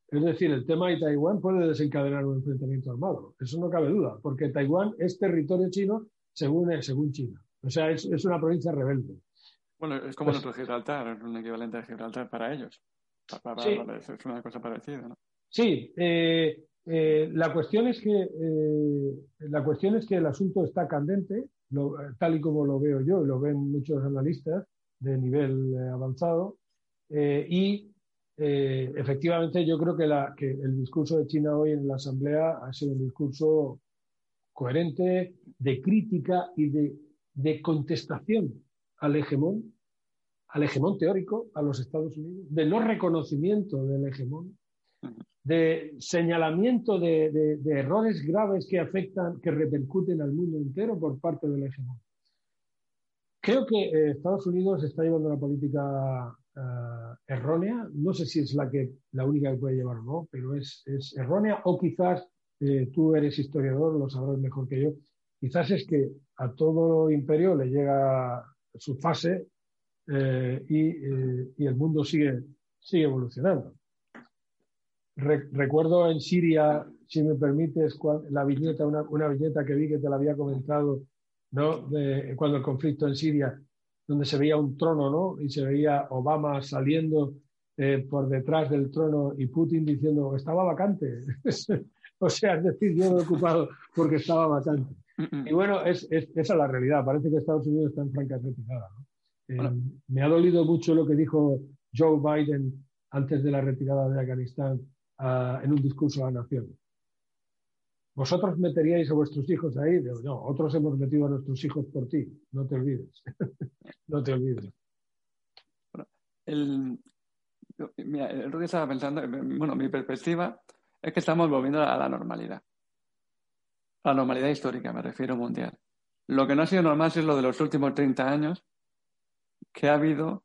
[SPEAKER 1] Es decir, el tema de Taiwán puede desencadenar un enfrentamiento armado. Eso no cabe duda, porque Taiwán es territorio chino según, según China. O sea, es, una provincia rebelde.
[SPEAKER 2] Bueno, es como pues nuestro Gibraltar, es un equivalente a Gibraltar para ellos. Es una cosa parecida, ¿no?
[SPEAKER 1] Sí, eh, eh, la, cuestión es que, eh, la cuestión es que el asunto está candente, tal y como lo veo yo, y lo ven muchos analistas de nivel avanzado, y eh, efectivamente yo creo que, el discurso de China hoy en la Asamblea ha sido un discurso coherente, de crítica y de, contestación al hegemón, al hegemón teórico, a los Estados Unidos, de no reconocimiento del hegemón, de señalamiento de, errores graves que afectan, que repercuten al mundo entero por parte del hegemón. Creo que eh, Estados Unidos está llevando una política eh, errónea, no sé si es la, que, la única que puede llevar o no, pero es, es errónea. O quizás eh, tú eres historiador, lo sabrás mejor que yo, quizás es que a todo imperio le llega su fase eh, y, y, el mundo sigue, sigue evolucionando. recuerdo en Siria, si me permites, la viñeta, una, una, viñeta que vi que te la había comentado, ¿no? De, cuando el conflicto en Siria, donde se veía un trono, ¿no? Y se veía Obama saliendo eh, por detrás del trono y Putin diciendo, estaba vacante. o sea, es decir, yo lo he ocupado porque estaba vacante. Y bueno, es, es, esa es la realidad. Parece que Estados Unidos está en franca retirada. Eh, me ha dolido mucho lo que dijo Joe Biden antes de la retirada de Afganistán uh, en un discurso a la nación. ¿Vosotros meteríais a vuestros hijos ahí? No, otros hemos metido a nuestros hijos por ti, no te olvides. no te olvides.
[SPEAKER 2] Bueno, el, mira, el estaba pensando, bueno, mi perspectiva es que estamos volviendo a la normalidad. La normalidad histórica, me refiero mundial. Lo que no ha sido normal es lo de los últimos 30 años, que ha habido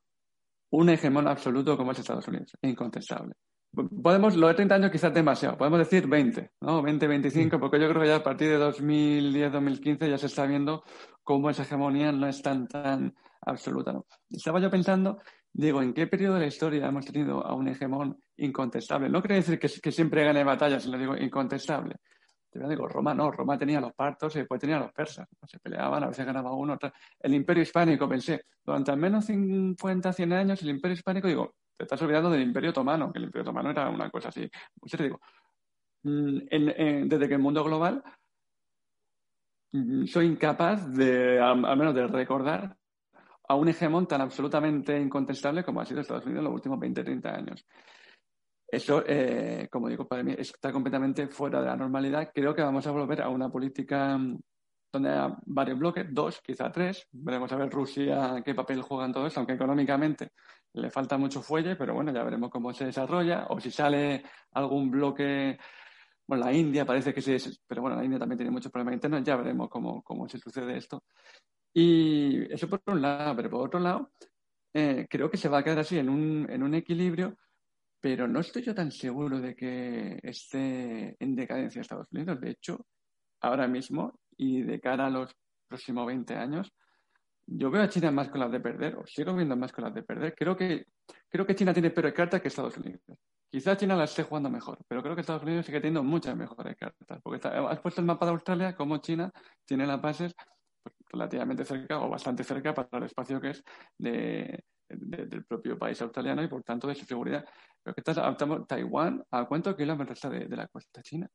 [SPEAKER 2] un hegemón absoluto como es Estados Unidos, incontestable podemos, lo de 30 años quizás demasiado, podemos decir 20, ¿no? 20, 25, porque yo creo que ya a partir de 2010, 2015 ya se está viendo cómo esa hegemonía no es tan, tan absoluta. Estaba yo pensando, digo, ¿en qué periodo de la historia hemos tenido a un hegemón incontestable? No quiere decir que, que siempre gane batallas, sino digo incontestable. Te digo, Roma no, Roma tenía los partos y después tenía los persas. Se peleaban, a veces ganaba uno. El imperio hispánico, pensé, durante al menos 50, 100 años, el imperio hispánico, digo, te estás olvidando del Imperio Otomano, que el Imperio Otomano era una cosa así. Te digo, mm, desde que el mundo global mm, soy incapaz de, al, menos de recordar a un hegemón tan absolutamente incontestable como ha sido Estados Unidos en los últimos 20, 30 años. Eso, eh, como digo, para mí está completamente fuera de la normalidad. Creo que vamos a volver a una política mm, donde hay varios bloques, dos, quizá tres. Veremos a ver Rusia qué papel juega en todo esto, aunque económicamente le falta mucho fuelle, pero bueno, ya veremos cómo se desarrolla o si sale algún bloque. Bueno, la India parece que sí, pero bueno, la India también tiene muchos problemas internos, ya veremos cómo, cómo se sucede esto. Y eso por un lado, pero por otro lado, eh, creo que se va a quedar así en un, en un equilibrio pero no estoy yo tan seguro de que esté en decadencia Estados Unidos. De hecho, ahora mismo y de cara a los próximos 20 años, yo veo a China más con las de perder, o sigo viendo más con las de perder. Creo que, creo que China tiene peores cartas que Estados Unidos. Quizá China las esté jugando mejor, pero creo que Estados Unidos sigue teniendo muchas mejores cartas. Porque has puesto el mapa de Australia como China tiene las bases relativamente cerca o bastante cerca para el espacio que es de, del propio país australiano y por tanto de su seguridad. Pero que estamos Taiwán a cuántos kilómetros está de, de la costa china.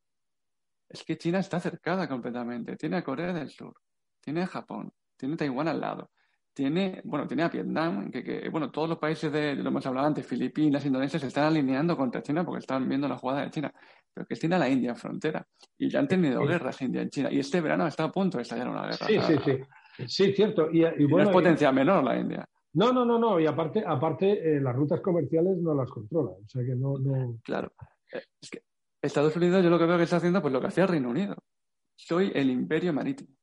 [SPEAKER 2] Es que China está cercada completamente. Tiene a Corea del Sur, tiene a Japón, tiene Taiwán al lado. Tiene, bueno, tiene a Vietnam, que, bueno, todos los países de, lo hemos hablado antes, Filipinas, Indonesia, se están alineando contra China porque están viendo la jugada de China. Pero que es China la India en frontera. Y ya han tenido guerras India en China. Y este verano está a punto de estallar una guerra.
[SPEAKER 1] Sí, sí, sí. Sí, cierto. Y,
[SPEAKER 2] no es potencia menor la India.
[SPEAKER 1] No, no, no, no. Y aparte, aparte eh, las rutas comerciales no las controla. O sea que no. no...
[SPEAKER 2] Claro. Eh, es que Estados Unidos, yo lo que veo que está haciendo, pues lo que hacía el Reino Unido. Soy el imperio marítimo.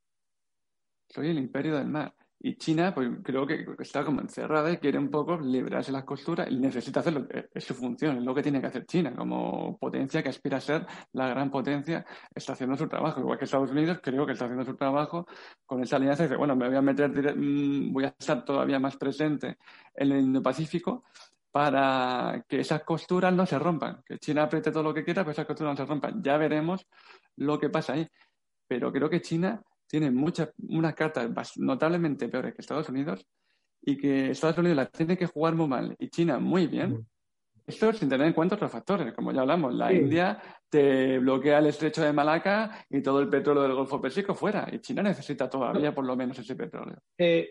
[SPEAKER 2] Soy el imperio del mar. Y China, pues creo que está como encerrada y quiere un poco liberarse las costuras y necesita hacerlo. Es su función, es lo que tiene que hacer China como potencia que aspira a ser la gran potencia, está haciendo su trabajo. Igual que Estados Unidos, creo que está haciendo su trabajo con esa alianza dice, bueno, me voy a meter, mm, voy a estar todavía más presente en el Indo-Pacífico para que esas costuras no se rompan. Que China apriete todo lo que quiera, pero esas costuras no se rompan. Ya veremos lo que pasa ahí. Pero creo que China tiene muchas, unas cartas notablemente peores que Estados Unidos y que Estados Unidos las tiene que jugar muy mal y China muy bien. Esto sin tener en cuenta otros factores, como ya hablamos. La India te bloquea el estrecho de Malaca y todo el petróleo del Golfo Pérsico fuera. Y China necesita todavía por lo menos ese petróleo.
[SPEAKER 1] Eh,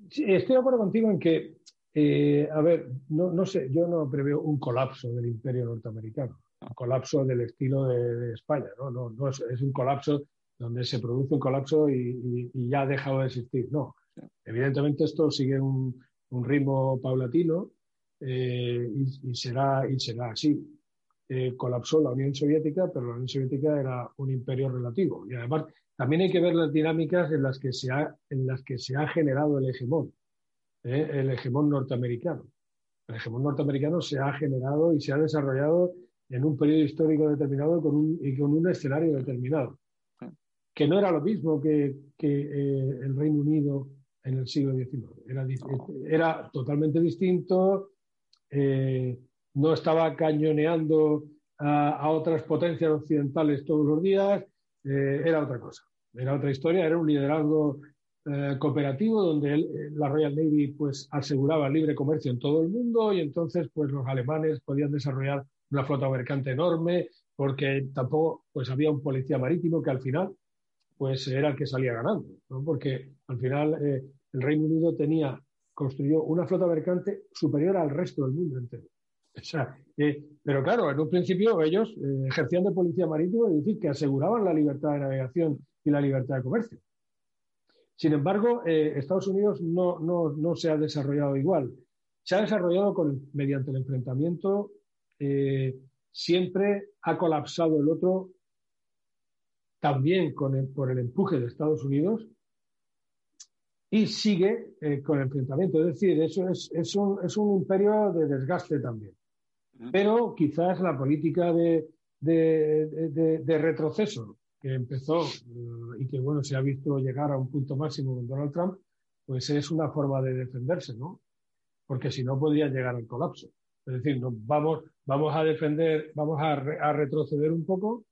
[SPEAKER 1] estoy de acuerdo contigo en que, eh, a ver, no, no, sé, yo no preveo un colapso del imperio norteamericano, un colapso del estilo de, España, ¿no? no, no es, es, un colapso donde se produce un colapso y, ya ha dejado de existir. No, evidentemente esto sigue un, ritmo paulatino eh, y, será, y será así. Eh, colapsó la Unión Soviética, pero la Unión Soviética era un imperio relativo. Y además también hay que ver las dinámicas en las que se ha, en las que se ha generado el hegemón, eh, el hegemón norteamericano. El hegemón norteamericano se ha generado y se ha desarrollado en un periodo histórico determinado con un, y con un escenario determinado que no era lo mismo que, eh, el Reino Unido en el siglo XIX. Era, era totalmente distinto, eh, no estaba cañoneando a, otras potencias occidentales todos los días, eh, era otra cosa, era otra historia, era un liderazgo cooperativo donde la Royal Navy pues aseguraba libre comercio en todo el mundo y entonces pues los alemanes podían desarrollar una flota mercante enorme porque tampoco pues había un policía marítimo que al final pues era el que salía ganando, porque al final eh, el Reino Unido tenía, construyó una flota mercante superior al resto del mundo entero. Eh, pero claro, en un principio ellos eh, ejercían de policía marítima, es decir, que aseguraban la libertad de navegación y la libertad de comercio. Sin embargo, Estados Unidos no, no, no, se ha desarrollado igual. Se ha desarrollado con, mediante el enfrentamiento, siempre ha colapsado el otro también con por el empuje de Estados Unidos y sigue eh, con el enfrentamiento. Es decir, eso es, es, un, es, un, imperio de desgaste también. Pero quizás la política de, de, de, retroceso que empezó eh, y que bueno se ha visto llegar a un punto máximo con Donald Trump, pues es una forma de defenderse, ¿no? Porque si no podría llegar al colapso. Es decir, no, vamos, vamos a defender, vamos a, a retroceder un poco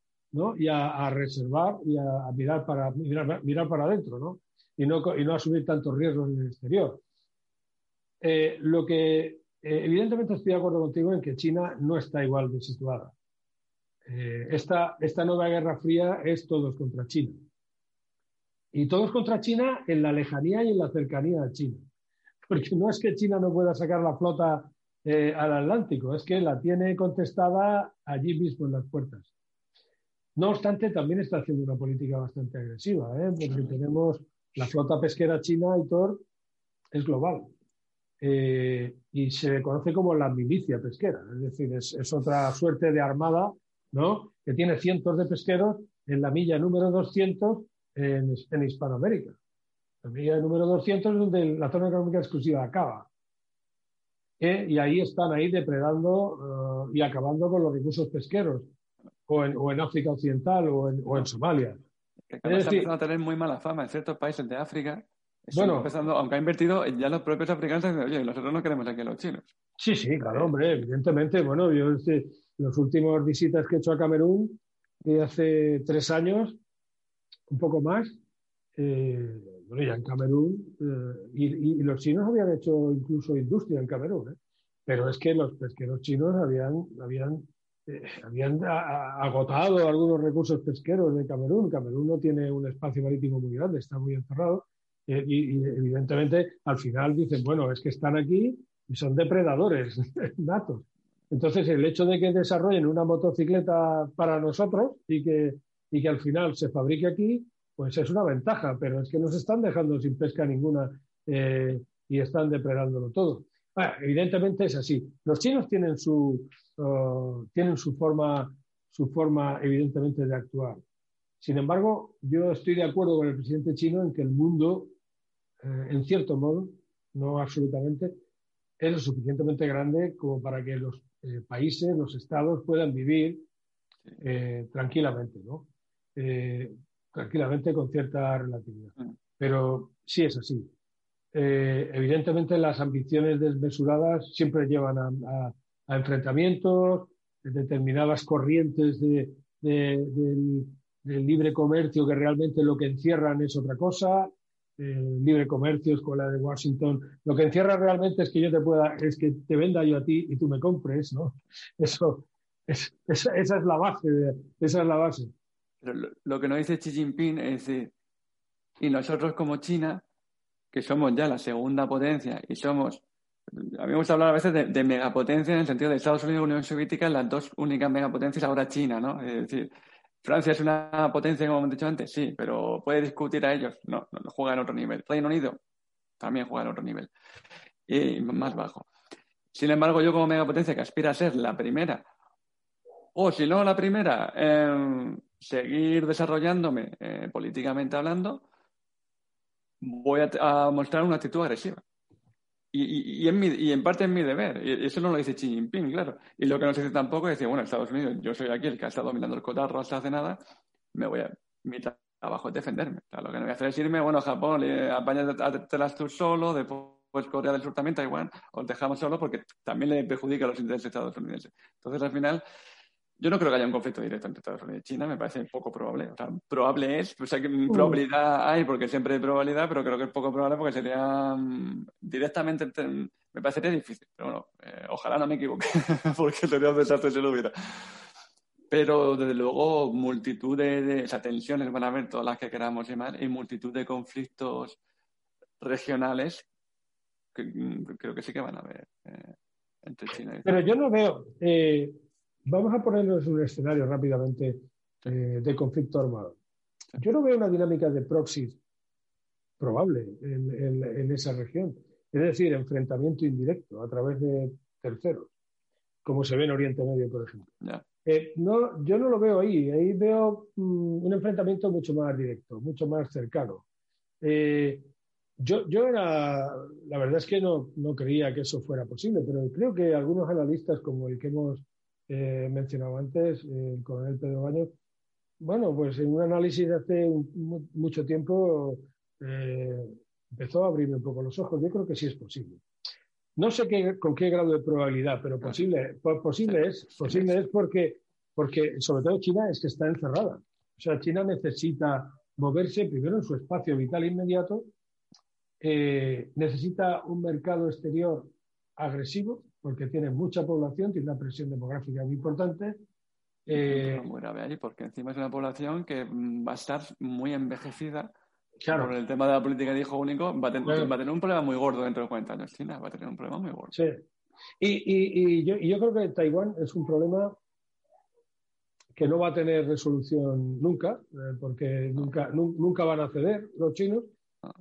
[SPEAKER 1] y a, reservar y a, mirar, para, mirar, para adentro ¿no? Y, no, y no asumir tantos riesgos en el exterior. Eh, lo que eh, evidentemente estoy de acuerdo contigo en que China no está igual de situada. Eh, esta, esta nueva guerra fría es todos contra China. Y todos contra China en la lejanía y en la cercanía a China. Porque no es que China no pueda sacar la flota al Atlántico, es que la tiene contestada allí mismo en las puertas. No obstante, también está haciendo una política bastante agresiva, ¿eh? porque tenemos la flota pesquera china, y Thor es global. Eh, y se conoce como la milicia pesquera, es decir, es, otra suerte de armada ¿no? que tiene cientos de pesqueros en la milla número 200 en, en Hispanoamérica. La milla número 200 es donde la zona económica exclusiva acaba. ¿eh? y ahí están ahí depredando y acabando con los recursos pesqueros, o en, o en África Occidental o en, o en Somalia.
[SPEAKER 2] Que está empezando a tener muy mala fama en ciertos países de África. Bueno, empezando, aunque ha invertido, ya los propios africanos dicen, oye, nosotros no queremos aquí a los chinos.
[SPEAKER 1] Sí, sí, claro, hombre, evidentemente. Bueno, yo este, las últimas visitas que he hecho a Camerún, de hace tres años, un poco más, eh, bueno, ya en Camerún, eh, y, los chinos habían hecho incluso industria en Camerún, ¿eh? pero es que los pesqueros chinos habían, habían, habían agotado algunos recursos pesqueros de Camerún. Camerún no tiene un espacio marítimo muy grande, está muy encerrado, y, y evidentemente al final dicen, bueno, es que están aquí y son depredadores natos. Entonces, el hecho de que desarrollen una motocicleta para nosotros y que, y que al final se fabrique aquí, pues es una ventaja, pero es que nos están dejando sin pesca ninguna eh, y están depredándolo todo. Evidentemente es así. Los chinos tienen su, uh, tienen su forma, su forma, evidentemente, de actuar. Sin embargo, yo estoy de acuerdo con el presidente chino en que el mundo, eh, en cierto modo, no absolutamente, es lo suficientemente grande como para que los eh, países, los estados puedan vivir eh, tranquilamente, ¿no? Tranquilamente con cierta relatividad. Mm. Pero sí es así. Evidentemente las ambiciones desmesuradas siempre llevan a, enfrentamientos, determinadas corrientes del, del libre comercio que realmente lo que encierran es otra cosa, eh, libre comercio, escuela de Washington, lo que encierra realmente es que yo te pueda, es que te venda yo a ti y tú me compres, ¿no? Eso, es, esa, es la base, esa es la base.
[SPEAKER 2] Pero lo, que nos dice Xi Jinping es decir, y nosotros como China, que somos ya la segunda potencia y somos, a mí me gusta hablar a veces de, megapotencia en el sentido de Estados Unidos y Unión Soviética, las dos únicas megapotencias, ahora China, ¿no? Es decir, Francia es una potencia, como hemos dicho antes, sí, pero puede discutir a ellos. No, no, juega en otro nivel. Reino Unido también juega en otro nivel. Y más bajo. Sin embargo, yo como megapotencia que aspira a ser la primera, o si no la primera, seguir desarrollándome eh, políticamente hablando, voy a mostrar una actitud agresiva. Y, y, en mi, y, en parte es mi deber. Y eso no lo dice Xi Jinping, claro. Y lo que no se dice tampoco es decir, bueno, Estados Unidos, yo soy aquí el que ha estado dominando el cotarro hasta hace nada, me voy a. Mi trabajo es defenderme. O sea, lo que no voy a hacer es irme, bueno, Japón, eh, las tú solo, después Corea del Sur también, Taiwán, os dejamos solo porque también le perjudica a los intereses estadounidenses. Entonces, al final, yo no creo que haya un conflicto directo entre Estados Unidos y China, me parece poco probable. O sea, probable es, o sea, que mm. probabilidad hay porque siempre hay probabilidad, pero creo que es poco probable porque sería mm, directamente, me parecería difícil. Pero bueno, eh, ojalá no me equivoque, porque sería un desastre si lo hubiera. Pero desde luego, multitud de, tensiones van a haber, todas las que queramos llamar, y multitud de conflictos regionales que mm, creo que sí que van a haber eh, entre China y
[SPEAKER 1] Pero yo no veo. Eh, Vamos a ponernos un escenario rápidamente eh, de conflicto armado. Yo no veo una dinámica de proxy probable en, esa región. Es decir, enfrentamiento indirecto a través de terceros, como se ve en Oriente Medio, por ejemplo. Eh, no, yo no lo veo ahí. Ahí veo mm, un enfrentamiento mucho más directo, mucho más cercano. Eh, yo, yo era, la verdad es que no, no creía que eso fuera posible, pero creo que algunos analistas como el que hemos eh, mencionado antes, el coronel Pedro Baño, bueno, pues en un análisis de hace mucho tiempo eh, empezó a abrirme un poco los ojos. Yo creo que sí es posible. No sé qué, con qué grado de probabilidad, pero posible, posible es, posible es porque, porque sobre todo China es que está encerrada. O sea, China necesita moverse primero en su espacio vital inmediato, eh, necesita un mercado exterior agresivo, porque tiene mucha población, tiene una presión demográfica muy importante.
[SPEAKER 2] Eh, muy grave ahí, porque encima es una población que mm, va a estar muy envejecida. Claro. Por el tema de la política de hijo único, va a, tener un problema muy gordo dentro de 40 años. China va a tener un problema muy gordo.
[SPEAKER 1] Sí. Y, yo, creo que Taiwán es un problema que no va a tener resolución nunca, eh, porque nunca, nunca van a ceder los chinos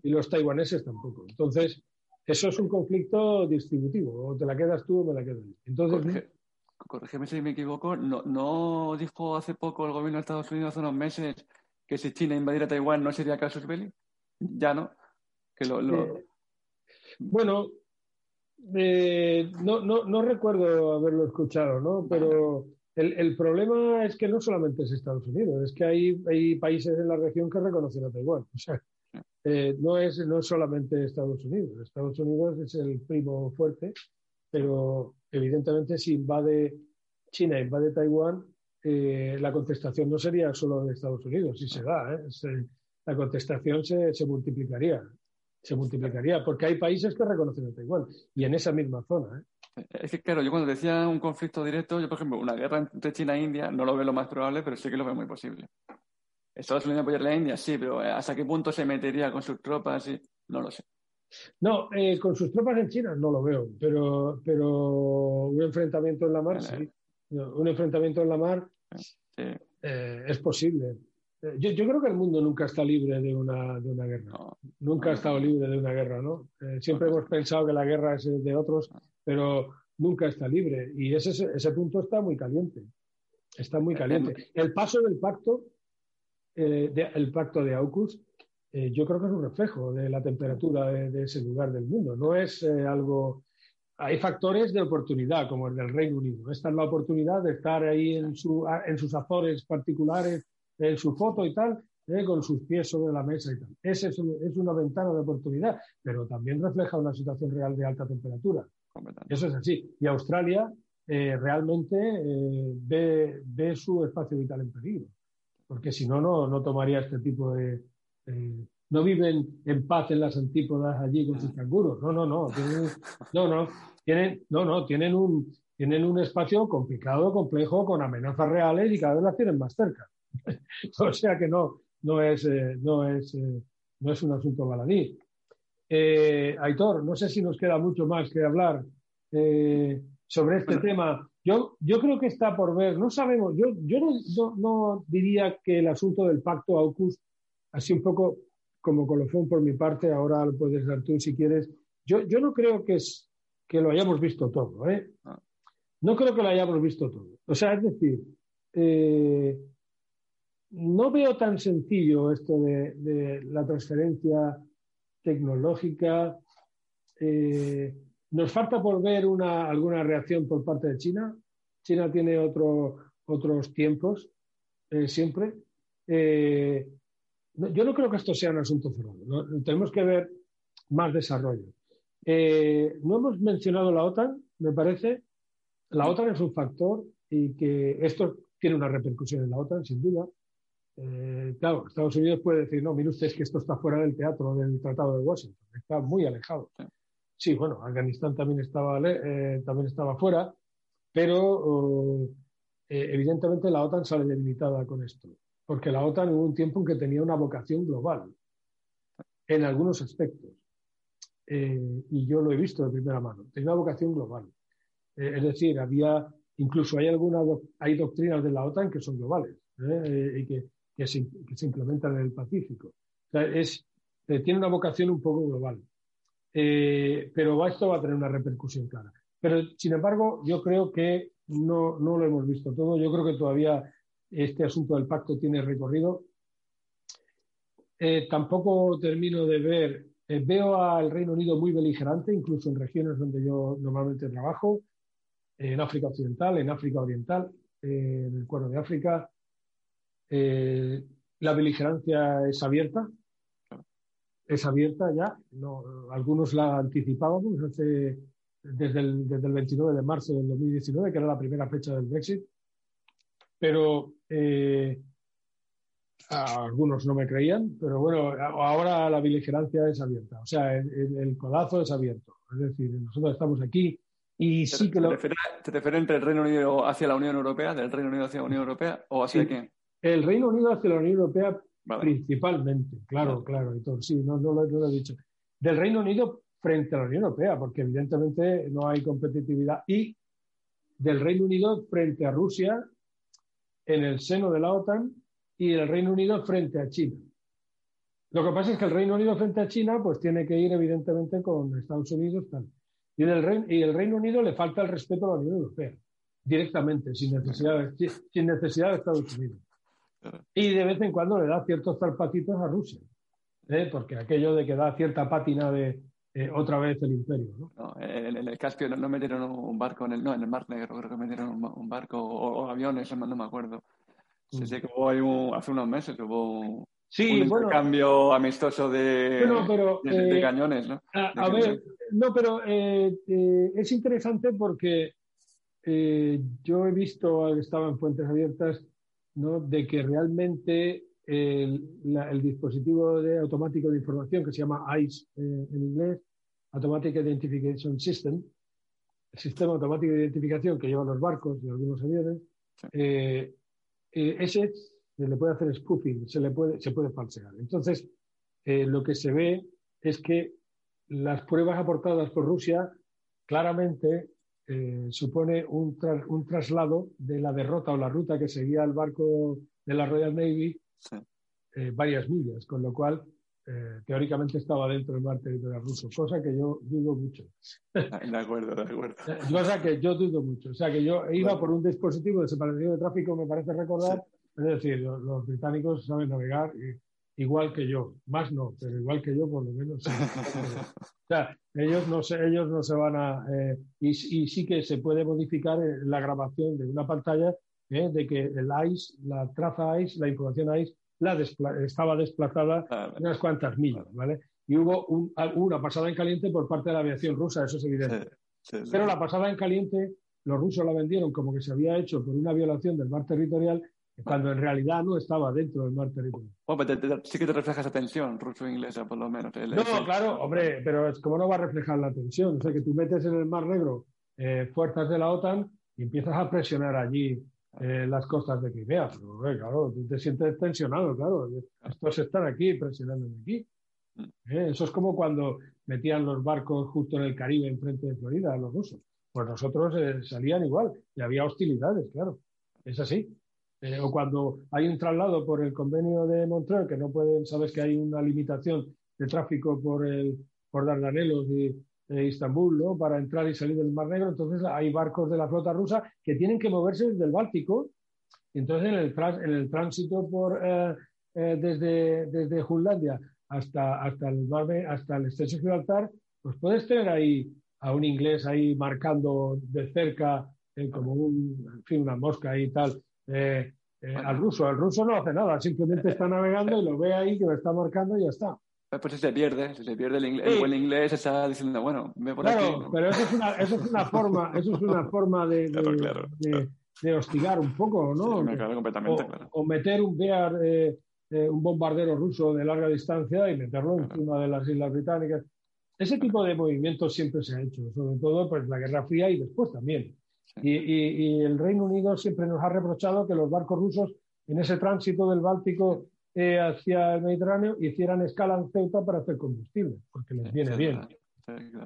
[SPEAKER 1] y los taiwaneses tampoco. Entonces, eso es un conflicto distributivo, o te la quedas tú o me la quedo yo. Entonces,
[SPEAKER 2] corrígeme si me equivoco, ¿no, ¿no dijo hace poco el gobierno de Estados Unidos, hace unos meses, que si China invadiera Taiwán no sería casus belli? Ya no. Que lo,
[SPEAKER 1] eh, bueno, Eh, no, no, no, recuerdo haberlo escuchado, ¿no? Pero el, el, problema es que no solamente es Estados Unidos, es que hay, hay países en la región que reconocen a Taiwán. O sea, eh, no, es, no es solamente Estados Unidos. Estados Unidos es el primo fuerte, pero evidentemente si invade China, invade Taiwán, eh, la contestación no sería solo de Estados Unidos, si se da, ¿eh? la contestación se, se, multiplicaría, se multiplicaría, porque hay países que reconocen a Taiwán y en esa misma zona. ¿eh?
[SPEAKER 2] Es que, claro, yo cuando decía un conflicto directo, yo, por ejemplo, una guerra entre China e India no lo veo lo más probable, pero sí que lo veo muy posible. Estados Unidos apoyaría a la India, sí, pero ¿hasta qué punto se metería con sus tropas? Sí, no lo sé.
[SPEAKER 1] No, eh, con sus tropas en China no lo veo, pero, pero un enfrentamiento en la mar, sí. Un enfrentamiento en la mar eh, es posible. Eh, yo, yo, creo que el mundo nunca está libre de una, de una guerra. nunca ha estado libre de una guerra, ¿no? siempre hemos pensado que la guerra es de otros, pero nunca está libre. Y ese, ese punto está muy caliente. Está muy caliente. El paso del pacto eh, el pacto de AUKUS, eh, yo creo que es un reflejo de la temperatura de, ese lugar del mundo. No es eh, algo. Hay factores de oportunidad, como el del Reino Unido. Esta es la oportunidad de estar ahí en, su, en sus azores particulares, en su foto y tal, con sus pies sobre la mesa y tal. Esa es, es, una ventana de oportunidad, pero también refleja una situación real de alta temperatura. Eso es así. Y Australia realmente ve, ve su espacio vital en peligro porque si no, no tomaría este tipo de... no viven en paz en las antípodas allí con sus canguros. No, no, no. Tienen, no, no. Tienen, no, no. Tienen un, tienen un espacio complicado, complejo, con amenazas reales y cada vez las tienen más cerca. o sea que no, no, es, eh, no, es, eh, no es un asunto baladí. Eh, Aitor, no sé si nos queda mucho más que hablar sobre este tema yo, yo creo que está por ver, no sabemos, yo, yo no, no, diría que el asunto del pacto AUKUS, así un poco como colofón por mi parte, ahora lo puedes dar tú si quieres, yo, yo no creo que, es, que lo hayamos visto todo, ¿eh? Ah. No creo que lo hayamos visto todo. O sea, es decir, eh, no veo tan sencillo esto de, de la transferencia tecnológica. Eh, nos falta por ver una, alguna reacción por parte de China. China tiene otro, otros tiempos eh, siempre. Eh, yo no creo que esto sea un asunto cerrado. Tenemos que ver más desarrollo. Eh, no hemos mencionado la OTAN, me parece. La OTAN es un factor y que esto tiene una repercusión en la OTAN, sin duda. claro, Estados Unidos puede decir, no, mire usted, que esto está fuera del teatro del Tratado de Washington, está muy alejado. Sí, bueno, Afganistán también estaba, eh, también estaba fuera, pero eh, evidentemente la OTAN sale debilitada con esto, porque la OTAN hubo un tiempo en que tenía una vocación global, en algunos aspectos, eh, y yo lo he visto de primera mano, tenía una vocación global. es decir, había, incluso hay algunas, hay doctrinas de la OTAN que son globales y que, que, se, que, se, implementan en el Pacífico. O sea, es, tiene una vocación un poco global. Eh, pero esto va a tener una repercusión clara. Pero, sin embargo, yo creo que no, no lo hemos visto todo. Yo creo que todavía este asunto del pacto tiene recorrido. Eh, tampoco termino de ver, eh, veo al Reino Unido muy beligerante, incluso en regiones donde yo normalmente trabajo, en África Occidental, en África Oriental, en el Cuerno de África. la beligerancia es abierta, es abierta ya. No, algunos la anticipábamos hace, desde, el, desde el 29 de marzo del 2019, que era la primera fecha del Brexit. Pero eh, algunos no me creían, pero bueno, ahora la beligerancia es abierta. O sea, el, codazo es abierto. Es decir, nosotros estamos aquí y sí que lo...
[SPEAKER 2] ¿Te refieres entre el Reino Unido hacia la Unión Europea, del Reino Unido hacia la Unión Europea o hacia quién?
[SPEAKER 1] El Reino Unido hacia la Unión Europea Principalmente, claro, claro, sí, no, no, lo, he dicho. Del Reino Unido frente a la Unión Europea, porque evidentemente no hay competitividad, y del Reino Unido frente a Rusia en el seno de la OTAN y el Reino Unido frente a China. Lo que pasa es que el Reino Unido frente a China pues tiene que ir evidentemente con Estados Unidos. Tal. Y, del Reino, y el Reino Unido le falta el respeto a la Unión Europea, directamente, sin necesidad, sin necesidad de Estados Unidos. Y de vez en cuando le da ciertos zarpatitos a Rusia, ¿eh? porque aquello de que da cierta pátina de, otra vez el imperio. ¿no?
[SPEAKER 2] no en, el Caspio no, metieron un barco, en el, no, en el Mar Negro creo que metieron un, barco o, aviones, no, me acuerdo. Sí, mm. sí, que hubo ahí hace unos meses hubo un intercambio amistoso de, de, cañones, ¿no?
[SPEAKER 1] A, ver, no, pero es interesante porque yo he visto, estaba en fuentes abiertas, ¿no? de que realmente el, dispositivo de automático de información que se llama ICE eh, en inglés, Automatic Identification System, el sistema automático de identificación que llevan los barcos y algunos aviones, eh, eh, ese se le puede hacer spoofing, se le puede, se puede falsear. Entonces, lo que se ve es que las pruebas aportadas por Rusia claramente supone un, un, traslado de la derrota o la ruta que seguía el barco de la Royal Navy eh, varias millas, con lo cual eh, teóricamente estaba dentro del mar territorial ruso, cosa que yo dudo mucho.
[SPEAKER 2] Ah, de acuerdo, de acuerdo.
[SPEAKER 1] Eh, cosa que yo dudo mucho. O sea, que yo iba por un dispositivo de separación de tráfico, me parece recordar, es decir, los, británicos saben navegar igual que yo, más no, pero igual que yo por lo menos. o sea, ellos no se, ellos no se van a... y, y, sí que se puede modificar la grabación de una pantalla ¿eh? de que el ICE, la traza ICE, la información ICE, la estaba desplazada unas cuantas millas, ¿vale? Y hubo una pasada en caliente por parte de la aviación rusa, eso es evidente. Pero la pasada en caliente, los rusos la vendieron como que se había hecho por una violación del mar territorial, cuando en realidad no estaba dentro del mar territorial.
[SPEAKER 2] sí que te refleja esa tensión ruso-inglesa, por lo menos.
[SPEAKER 1] no, claro, hombre, pero es como no va a reflejar la tensión. O sea, que tú metes en el Mar Negro eh, fuerzas de la OTAN y empiezas a presionar allí eh, las costas de Crimea. Pero, claro, tú te sientes tensionado, claro. Estos están aquí presionando aquí. Mm. Eh, eso es como cuando metían los barcos justo en el Caribe, enfrente de Florida, a los rusos. Pues nosotros salían igual y había hostilidades, claro. Es así. O cuando hay un traslado por el convenio de Montreal, que no pueden, sabes que hay una limitación de tráfico por, el, por Dardanelos y, de Istambul, ¿no? Para entrar y salir del Mar Negro. Entonces hay barcos de la flota rusa que tienen que moverse desde el Báltico. Entonces en el, en el tránsito por, eh, eh, desde, desde Jutlandia hasta, hasta, el mar, hasta el estrecho Gibraltar, pues puedes tener ahí a un inglés ahí marcando de cerca eh, como un, en fin, una mosca y tal. Al ruso, el ruso no hace nada, simplemente está navegando y lo ve ahí que lo está marcando y ya está.
[SPEAKER 2] Pues se pierde, se pierde el inglés, el buen inglés está diciendo, bueno, me por
[SPEAKER 1] claro, pero eso es, una, eso es una forma, eso es una forma de, de, de, hostigar un poco, ¿no?
[SPEAKER 2] completamente,
[SPEAKER 1] o,
[SPEAKER 2] claro.
[SPEAKER 1] o, meter un Bear, eh, eh, un bombardero ruso de larga distancia y meterlo encima de las Islas Británicas. Ese tipo de movimientos siempre se ha hecho, sobre todo pues la Guerra Fría y después también. Y, y, y el Reino Unido siempre nos ha reprochado que los barcos rusos en ese tránsito del Báltico eh, hacia el Mediterráneo hicieran escala en Ceuta para hacer combustible, porque les viene bien.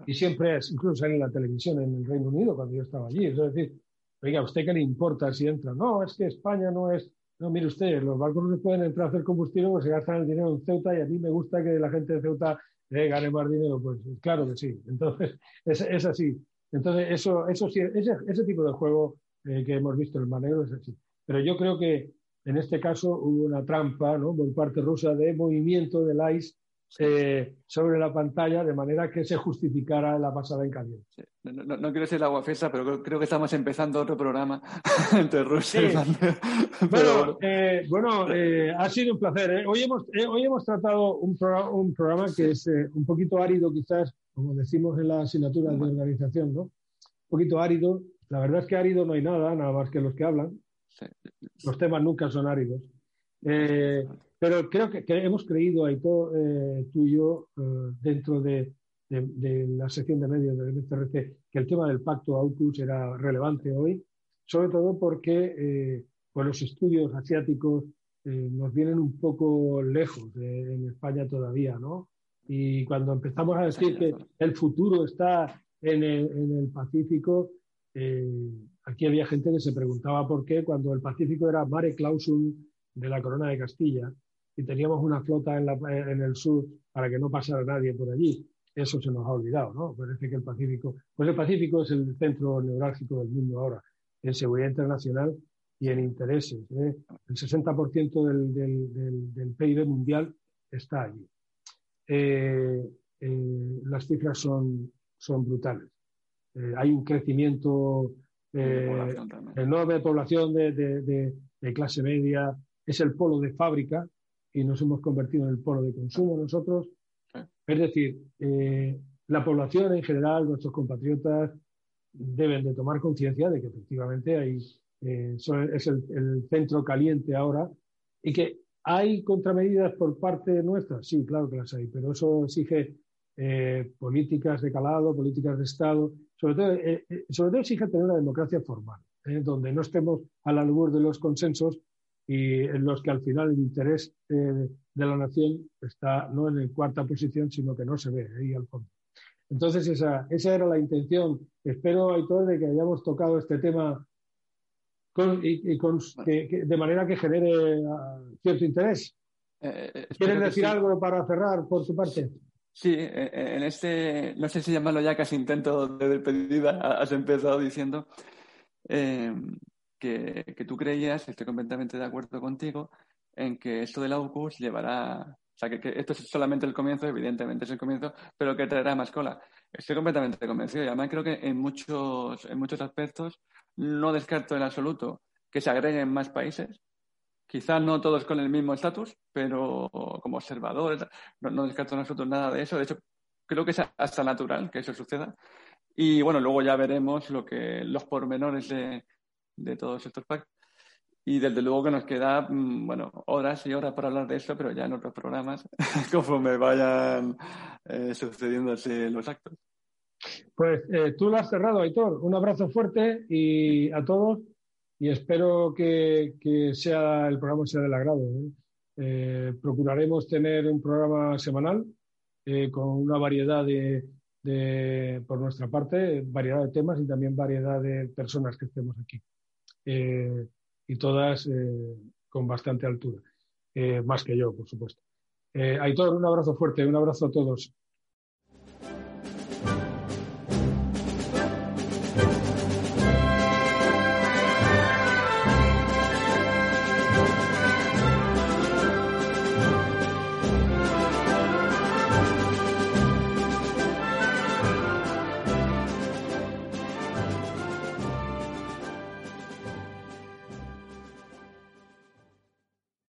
[SPEAKER 1] Y siempre es, incluso en la televisión en el Reino Unido cuando yo estaba allí. Es decir, oiga, ¿a usted qué le importa si entra? No, es que España no es. No, mire usted, los barcos no pueden entrar a hacer combustible porque se gastan el dinero en Ceuta y a mí me gusta que la gente de Ceuta eh, gane más dinero. Pues claro que sí. Entonces, es, es así. Entonces, eso, eso sí, ese, ese tipo de juego eh, que hemos visto en el Manegro es así. Pero yo creo que en este caso hubo una trampa ¿no? por parte rusa de movimiento del ICE eh, sobre la pantalla de manera que se justificara la pasada en caliente.
[SPEAKER 2] No, quiero ser la guafesa, pero creo, que estamos empezando otro programa entre Rusia y
[SPEAKER 1] Bueno, eh, bueno eh, ha sido un placer. Hoy, hemos, hoy hemos tratado un, un programa que es un poquito árido, quizás, como decimos en la asignatura de organización, ¿no? Un poquito árido. La verdad es que árido no hay nada, nada más que los que hablan. Los temas nunca son áridos. Eh, pero creo que, hemos creído, Aito, eh, tú y yo, eh, dentro de, la sección de medios del MCRC, que el tema del pacto AUKUS era relevante hoy, sobre todo porque pues los estudios asiáticos nos vienen un poco lejos en España todavía, ¿no? Y cuando empezamos a decir que el futuro está en el, en el Pacífico, Aquí había gente que se preguntaba por qué cuando el Pacífico era mare clausum de la corona de Castilla y teníamos una flota en, el sur para que no pasara nadie por allí. Eso se nos ha olvidado, ¿no? Parece que el Pacífico, pues el Pacífico es el centro neurálgico del mundo ahora, en seguridad internacional y en intereses. ¿eh? El 60% del, del, del, PIB mundial está allí. Eh, las cifras son, son brutales. hay un crecimiento enorme de población de, de, clase media, es el polo de fábrica y nos hemos convertido en el polo de consumo nosotros. Es decir, la población en general, nuestros compatriotas, deben de tomar conciencia de que efectivamente hay, eh, es el, centro caliente ahora y que hay contramedidas por parte nuestra. Sí, claro que las hay, pero eso exige eh, políticas de calado, políticas de Estado. Sobre todo, eh, sobre todo exige tener una democracia formal, donde no estemos a la luz de los consensos y en los que al final el interés de la nación está no en cuarta posición, sino que no se ve ahí al fondo. Entonces, esa, esa era la intención. Espero, Aitor, de que hayamos tocado este tema y, con, de manera que genere ah, cierto interés. Eh, eh ¿Quieren decir algo para cerrar por su parte?
[SPEAKER 2] Sí, eh, eh, en este, no sé si llamarlo ya casi intento de despedida, has empezado diciendo que, que, tú creías, estoy completamente de acuerdo contigo, en que esto del AUKUS llevará o sea, que, esto es solamente el comienzo, evidentemente es el comienzo, pero que traerá más cola. Estoy completamente convencido y además creo que en muchos, en muchos aspectos no descarto en absoluto que se agreguen más países. Quizás no todos con el mismo estatus, pero como observadores, no, descarto en absoluto nada de eso. De hecho, creo que es hasta natural que eso suceda. Y bueno, luego ya veremos lo que, los pormenores de, de todos estos pactos. Y desde luego que nos queda, mm, bueno, horas y horas para hablar de esto, pero ya en otros programas, conforme vayan eh, sucediéndose los actos.
[SPEAKER 1] Pues eh, tú lo has cerrado, Aitor. Un abrazo fuerte y a todos y espero que, sea el programa sea del agrado. ¿eh? procuraremos tener un programa semanal con una variedad de, por nuestra parte, variedad de temas y también variedad de personas que estemos aquí y todas eh, con bastante altura, eh, más que yo, por supuesto. Eh, Aitor, un abrazo fuerte, un abrazo a todos.